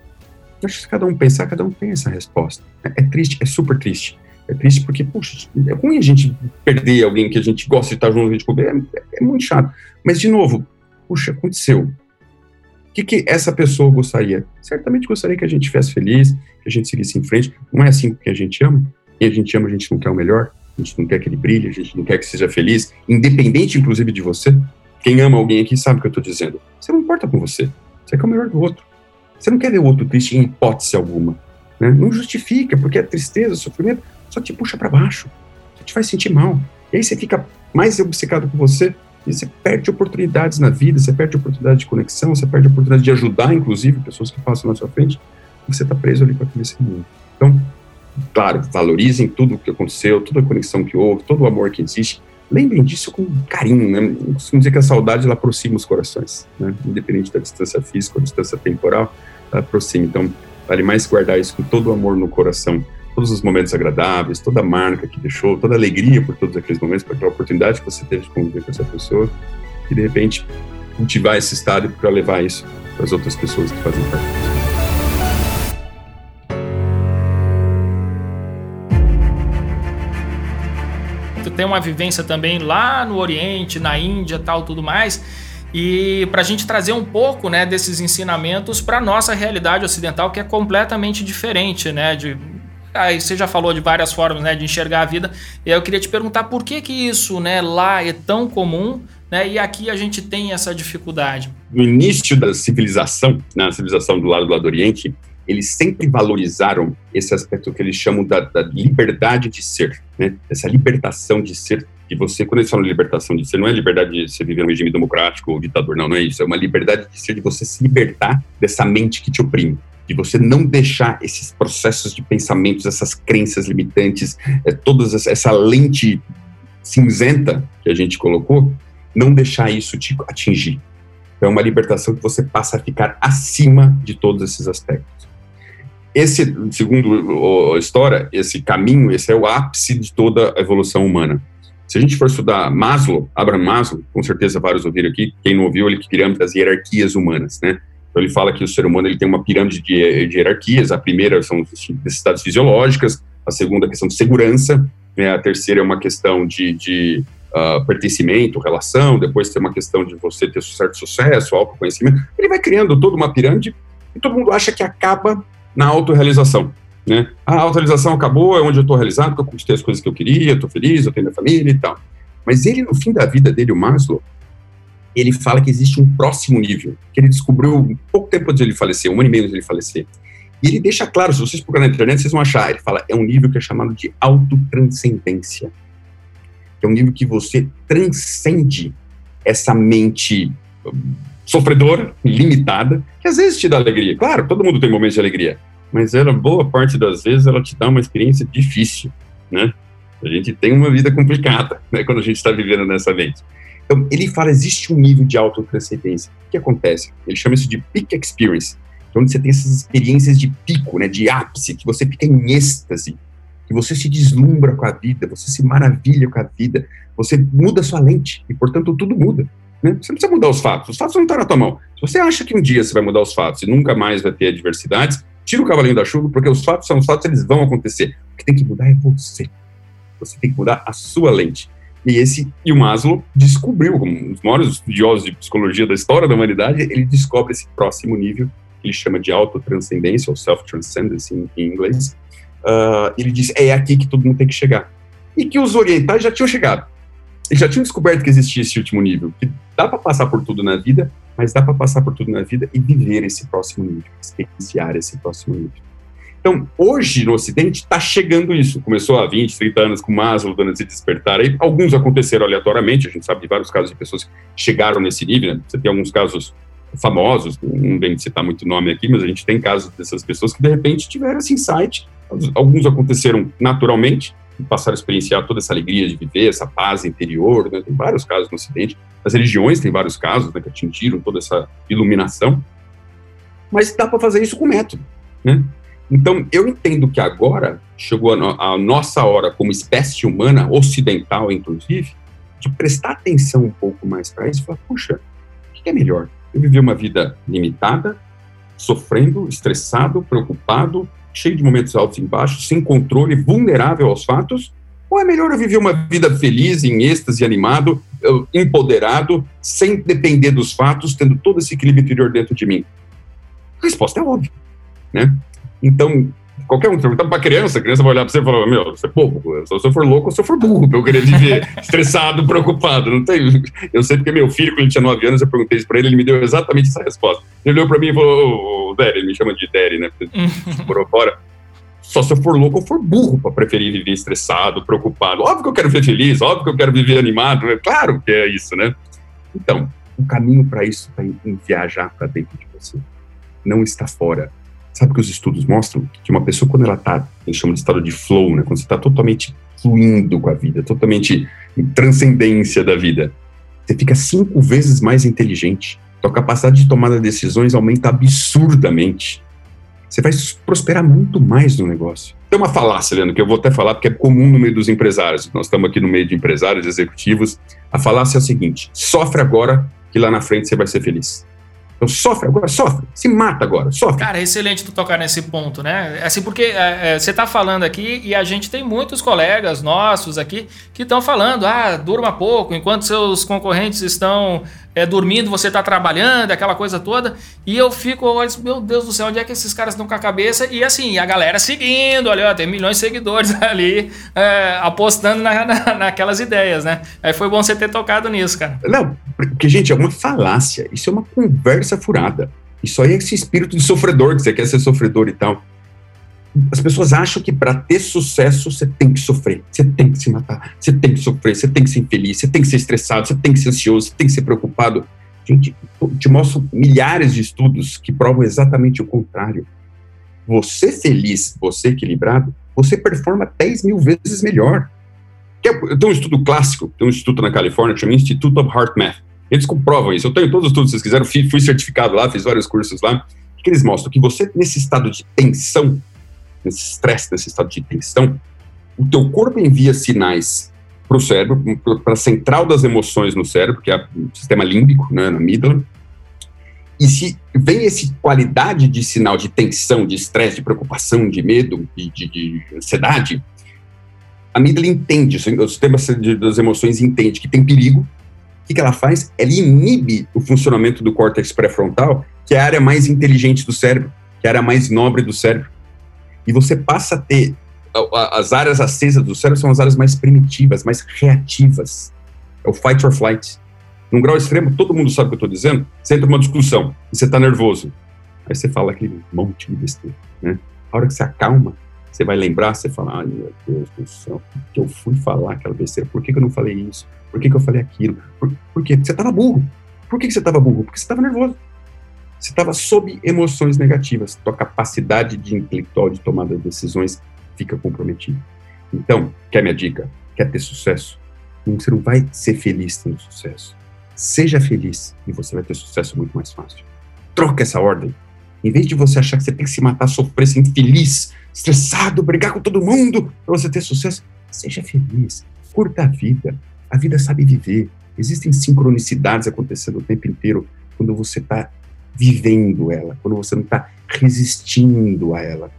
Eu acho que se cada um pensar, cada um tem essa resposta. É, triste, é super triste É triste porque, puxa, é ruim a gente perder alguém que a gente gosta de estar junto, a gente comer, é, é muito chato. Mas, de novo, puxa, aconteceu. O que, que essa pessoa gostaria? Certamente gostaria que a gente estivesse feliz, que a gente seguisse em frente. Não é assim porque a gente ama. E a gente ama, a gente não quer o melhor, a gente não quer que ele brilhe, a gente não quer que seja feliz, independente, inclusive, de você. Quem ama alguém aqui sabe o que eu estou dizendo. Você não importa com você. Você quer o melhor do outro. Você não quer ver o outro triste em hipótese alguma. Né? Não justifica, porque a tristeza, o sofrimento, só te puxa para baixo. Só te faz sentir mal. E aí você fica mais obcecado com você e você perde oportunidades na vida, você perde oportunidade de conexão, você perde oportunidade de ajudar, inclusive, pessoas que passam na sua frente, e você está preso ali com aquele mundo. Então, claro, valorizem tudo o que aconteceu, toda a conexão que houve, todo o amor que existe, lembrem disso com carinho, né? Costumo dizer que a saudade ela aproxima os corações, né? Independente da distância física ou distância temporal, ela aproxima. Então, vale mais guardar isso com todo o amor no coração, todos os momentos agradáveis, toda a marca que deixou, toda a alegria por todos aqueles momentos, por aquela oportunidade que você teve de conviver com essa pessoa, e de repente cultivar esse estado para levar isso para as outras pessoas que fazem parte. Tem uma vivência também lá no Oriente, na Índia, tal, tudo mais. E para a gente trazer um pouco né, desses ensinamentos para nossa realidade ocidental, que é completamente diferente, né? De, aí você já falou de várias formas né, de enxergar a vida. E eu queria te perguntar por que, que isso né, lá é tão comum né, e aqui a gente tem essa dificuldade. No início da civilização, na né, civilização do lado do lado do Oriente, eles sempre valorizaram esse aspecto que eles chamam da, da liberdade de ser, né? Essa libertação de ser de você, quando eles falam de libertação de ser, não é liberdade de você viver um regime democrático ou ditador, não, não é isso. É uma liberdade de ser, de você se libertar dessa mente que te oprime, de você não deixar esses processos de pensamentos, essas crenças limitantes, é, toda essa lente cinzenta que a gente colocou, não deixar isso te atingir. Então, é uma libertação que você passa a ficar acima de todos esses aspectos. Esse, segundo a história, esse caminho, esse é o ápice de toda a evolução humana. Se a gente for estudar Maslow, Abraham Maslow, com certeza vários ouviram aqui, quem não ouviu, ele que pirâmide das hierarquias humanas, né? Então ele fala que o ser humano ele tem uma pirâmide de, de hierarquias, a primeira são necessidades fisiológicas, a segunda é a questão de segurança, né? a terceira é uma questão de, de uh, pertencimento, relação, depois tem uma questão de você ter certo sucesso, autoconhecimento. Ele vai criando toda uma pirâmide e todo mundo acha que acaba na autorrealização. Né? A autorrealização acabou, é onde eu estou realizado, porque eu conquistei as coisas que eu queria, estou feliz, eu tenho minha família e tal. Mas ele, no fim da vida dele, o Maslow, ele fala que existe um próximo nível, que ele descobriu pouco tempo antes de ele falecer, um ano e meio antes de ele falecer. E ele deixa claro, se vocês procurarem na internet, vocês vão achar. Ele fala, é um nível que é chamado de autotranscendência. É um nível que você transcende essa mente sofredora, limitada, que às vezes te dá alegria. Claro, todo mundo tem momentos de alegria, mas ela, boa parte das vezes, ela te dá uma experiência difícil, né? A gente tem uma vida complicada, né, quando a gente está vivendo nessa mente. Então, ele fala, existe um nível de autotranscendência. O que acontece? Ele chama isso de peak experience, é onde você tem essas experiências de pico, né, de ápice, que você fica em êxtase, que você se deslumbra com a vida, você se maravilha com a vida, você muda sua lente, e, portanto, tudo muda. Né? Você não precisa mudar os fatos, os fatos não estão na tua mão. Se você acha que um dia você vai mudar os fatos e nunca mais vai ter adversidades, tira o cavalinho da chuva, porque os fatos são os fatos, eles vão acontecer. O que tem que mudar é você. Você tem que mudar a sua lente. E esse e o Maslow descobriu, como um dos maiores estudiosos de psicologia da história da humanidade, ele descobre esse próximo nível que ele chama de autotranscendência ou self-transcendence em, em, inglês. Uh, ele diz é aqui que todo mundo tem que chegar. E que os orientais já tinham chegado já tinham descoberto que existia esse último nível, que dá para passar por tudo na vida, mas dá para passar por tudo na vida e viver esse próximo nível, experienciar esse próximo nível. Então, hoje no Ocidente está chegando isso. Começou há 20, 30 anos com Maslow dando esse despertar aí. Alguns aconteceram aleatoriamente, a gente sabe de vários casos de pessoas que chegaram nesse nível. Né? Você tem alguns casos famosos, não vem citar muito nome aqui, mas a gente tem casos dessas pessoas que de repente tiveram esse insight. Alguns aconteceram naturalmente, passaram a experienciar toda essa alegria de viver, essa paz interior, né? tem vários casos no Ocidente, as religiões têm vários casos né, que atingiram toda essa iluminação, mas dá para fazer isso com método, né? Então, eu entendo que agora chegou a, a nossa hora, como espécie humana, ocidental inclusive, de prestar atenção um pouco mais para isso e falar, puxa, o que é melhor? Eu viver uma vida limitada, sofrendo, estressado, preocupado, cheio de momentos altos e baixos, sem controle, vulnerável aos fatos? Ou é melhor eu viver uma vida feliz, em êxtase, animado, empoderado, sem depender dos fatos, tendo todo esse equilíbrio interior dentro de mim? A resposta é óbvia, né? Então, qualquer um, perguntar para criança, a criança vai olhar para você e falar, meu, você é bobo, se eu for louco ou se eu for burro, eu querer viver *laughs* estressado, preocupado, não tem... *laughs* Eu sei porque meu filho, quando ele tinha 9 anos, eu perguntei isso para ele, ele me deu exatamente essa resposta. Ele olhou para mim e falou, ô, Derry, ele me chama de Derry, né, *laughs* por fora, só se eu for louco ou for burro para preferir viver estressado, preocupado. Óbvio que eu quero ser feliz, óbvio que eu quero viver animado, é claro que é isso, né? Então, o caminho para isso está em viajar para dentro de você, não está fora Sabe que os estudos mostram que uma pessoa, quando ela está, eles chamam de estado de flow, né? Quando você está totalmente fluindo com a vida, totalmente em transcendência da vida, você fica cinco vezes mais inteligente. Sua capacidade de tomada de decisões aumenta absurdamente. Você vai prosperar muito mais no negócio. Tem uma falácia, Leandro, que eu vou até falar porque é comum no meio dos empresários. Nós estamos aqui no meio de empresários, executivos. A falácia é a seguinte: sofre agora que lá na frente você vai ser feliz. Então sofre agora, sofre, se mata agora, sofre. Cara, é excelente tu tocar nesse ponto, né? Assim, porque é, é, você está falando aqui e a gente tem muitos colegas nossos aqui que estão falando, ah, durma pouco, enquanto seus concorrentes estão é, dormindo, você está trabalhando, aquela coisa toda. E eu fico, olha, meu Deus do céu, onde é que esses caras estão com a cabeça? E assim, a galera seguindo, olha, ó, tem milhões de seguidores *laughs* ali é, apostando na, na, naquelas ideias, né? Aí foi bom você ter tocado nisso, cara. Não, porque, gente, é uma falácia, isso é uma conversa furada. Isso aí é esse espírito de sofredor, que você quer ser sofredor e tal as pessoas acham que para ter sucesso você tem que sofrer, você tem que se matar, você tem que sofrer, você tem que ser infeliz, você tem que ser estressado, você tem que ser ansioso, você tem que ser preocupado. Gente, te mostro milhares de estudos que provam exatamente o contrário. Você feliz, você equilibrado, você performa 10 mil vezes melhor. Tem um estudo clássico, tem um instituto na Califórnia que chama Institute of Heart Math. Eles comprovam isso. Eu tenho todos os estudos, se vocês quiserem, fui certificado lá, fiz vários cursos lá, que eles mostram que você, nesse estado de tensão, nesse estresse, nesse estado de tensão, o teu corpo envia sinais para o cérebro, para a central das emoções no cérebro, que é o sistema límbico, né, na amígdala. E se vem essa qualidade de sinal de tensão, de estresse, de preocupação, de medo, de, de, de ansiedade, a amígdala entende, o sistema das emoções entende que tem perigo. O que, que ela faz? Ela inibe o funcionamento do córtex pré-frontal, que é a área mais inteligente do cérebro, que é a área mais nobre do cérebro e você passa a ter as áreas acesas do cérebro são as áreas mais primitivas, mais reativas. É o fight or flight. Num grau extremo, todo mundo sabe o que eu estou dizendo. Você entra numa discussão e você está nervoso. Aí você fala aquele monte de besteira, né? A hora que você acalma, você vai lembrar, você fala, ai meu Deus do céu, que eu fui falar aquela besteira? Por que, que eu não falei isso? Por que, que eu falei aquilo? Por, por quê? Porque você estava burro. Por que, que você estava burro? Porque você estava nervoso. Você estava sob emoções negativas, tua capacidade de intelectual de tomada de decisões fica comprometida. Então, quer minha dica? Quer ter sucesso? Você não vai ser feliz tendo sucesso. Seja feliz e você vai ter sucesso muito mais fácil. Troca essa ordem. Em vez de você achar que você tem que se matar, sofrer, ser infeliz, estressado, brigar com todo mundo para você ter sucesso, seja feliz. Curta a vida. A vida sabe viver. Existem sincronicidades acontecendo o tempo inteiro quando você está vivendo ela, quando você não está resistindo a ela.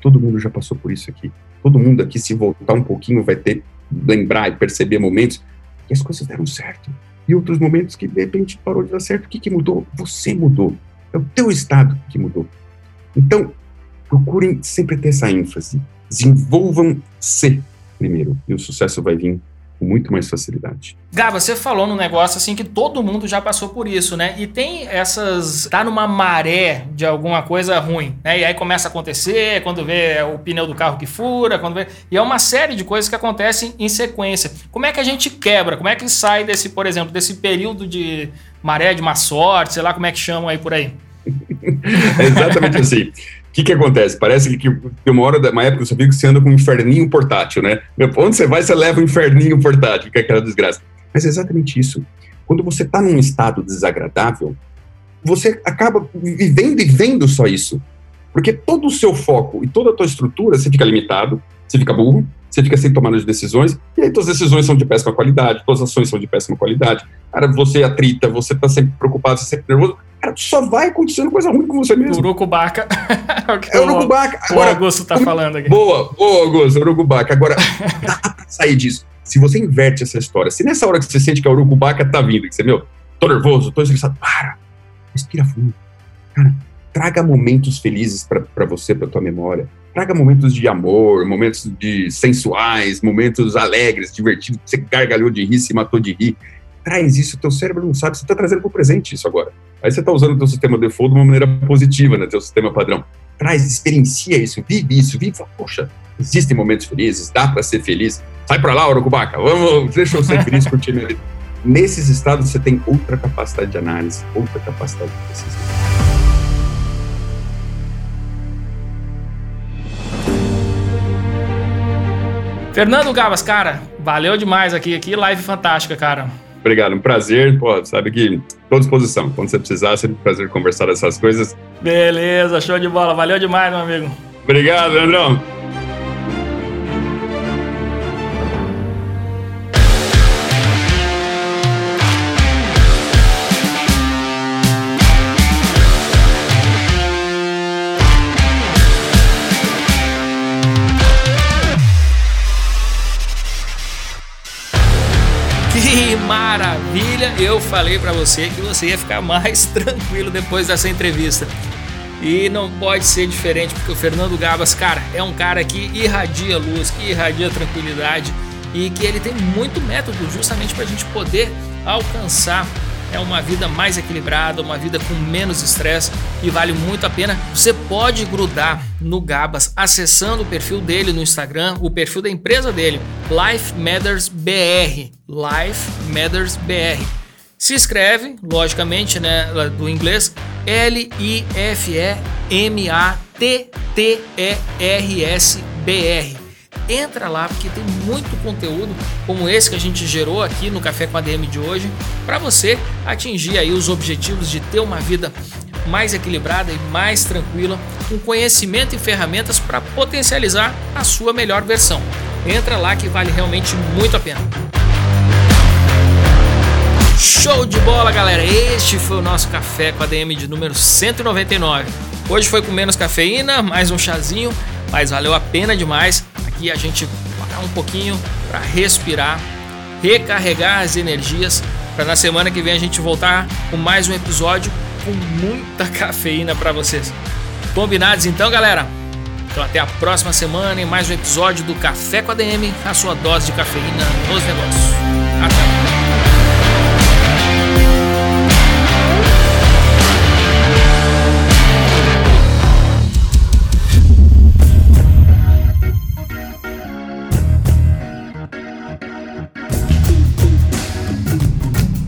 Todo mundo já passou por isso aqui. Todo mundo aqui, se voltar um pouquinho, vai ter lembrar e perceber momentos que as coisas deram certo. E outros momentos que de repente parou de dar certo. O que, que mudou? Você mudou. É o teu estado que mudou. Então, procurem sempre ter essa ênfase. Desenvolvam-se primeiro. E o sucesso vai vir com muito mais facilidade. Gaba, você falou num negócio assim que todo mundo já passou por isso, né? E tem essas. tá numa maré de alguma coisa ruim, né? E aí começa a acontecer, quando vê o pneu do carro que fura, quando vê. E é uma série de coisas que acontecem em sequência. Como é que a gente quebra? Como é que sai desse, por exemplo, desse período de maré de má sorte, sei lá como é que chamam aí por aí? *laughs* é exatamente assim. O que, que acontece? Parece que, que uma hora, uma época você fica que você anda com um inferninho portátil, né? Onde você vai, você leva um inferninho portátil, que é aquela desgraça. Mas é exatamente isso. Quando você está num estado desagradável, você acaba vivendo e vendo só isso. Porque todo o seu foco e toda a tua estrutura, você fica limitado, você fica burro, você fica sem tomar as decisões, e aí suas decisões são de péssima qualidade, suas ações são de péssima qualidade. Cara, você atrita, você está sempre preocupado, você sempre nervoso, Cara, só vai acontecendo coisa ruim com você mesmo. Urucubaca. *laughs* é o Urucubaca. Agora, o Augusto tá falando aqui. Boa, boa, Augusto, Urucubaca. Agora, *laughs* sair disso. Se você inverte essa história, se nessa hora que você sente que a Urucubaca tá vindo, que você, meu, tô nervoso, tô estressado, para, respira fundo. Cara, traga momentos felizes para você, para tua memória. Traga momentos de amor, momentos de sensuais, momentos alegres, divertidos, você gargalhou de rir, se matou de rir. Traz isso, teu cérebro não sabe, você está trazendo para o presente isso agora. Aí você está usando o teu sistema default de uma maneira positiva, né, teu sistema padrão. Traz, experiencia isso, vive isso, vive, fala, poxa, existem momentos felizes, dá para ser feliz. Sai para lá, Orocubaca, vamos, deixa eu ser feliz, curtir minha. Nesses estados você tem outra capacidade de análise, outra capacidade de decisão. Fernando Gabas, cara, valeu demais aqui, aqui live fantástica, cara. Obrigado, um prazer, pô, sabe que estou à disposição. Quando você precisar, sempre um prazer conversar dessas coisas. Beleza, show de bola, valeu demais, meu amigo. Obrigado, Leandrão. Eu falei para você que você ia ficar *laughs* mais tranquilo depois dessa entrevista. E não pode ser diferente, porque o Fernando Gabas, cara, é um cara que irradia luz, que irradia tranquilidade e que ele tem muito método justamente para a gente poder alcançar é uma vida mais equilibrada, uma vida com menos estresse e vale muito a pena. Você pode grudar no Gabas acessando o perfil dele no Instagram, o perfil da empresa dele, Life Matters BR. Life Matters BR. Se escreve, logicamente, né, do inglês, L-I-F-E-M-A-T-T-E-R-S-B-R entra lá porque tem muito conteúdo como esse que a gente gerou aqui no Café com a DM de hoje para você atingir aí os objetivos de ter uma vida mais equilibrada e mais tranquila, com conhecimento e ferramentas para potencializar a sua melhor versão. Entra lá que vale realmente muito a pena. Show de bola, galera! Este foi o nosso café com a DM de número 199. Hoje foi com menos cafeína, mais um chazinho, mas valeu a pena demais aqui a gente parar um pouquinho para respirar, recarregar as energias, para na semana que vem a gente voltar com mais um episódio com muita cafeína para vocês. Combinados então, galera? Então até a próxima semana em mais um episódio do Café com a DM, a sua dose de cafeína nos negócios. Até.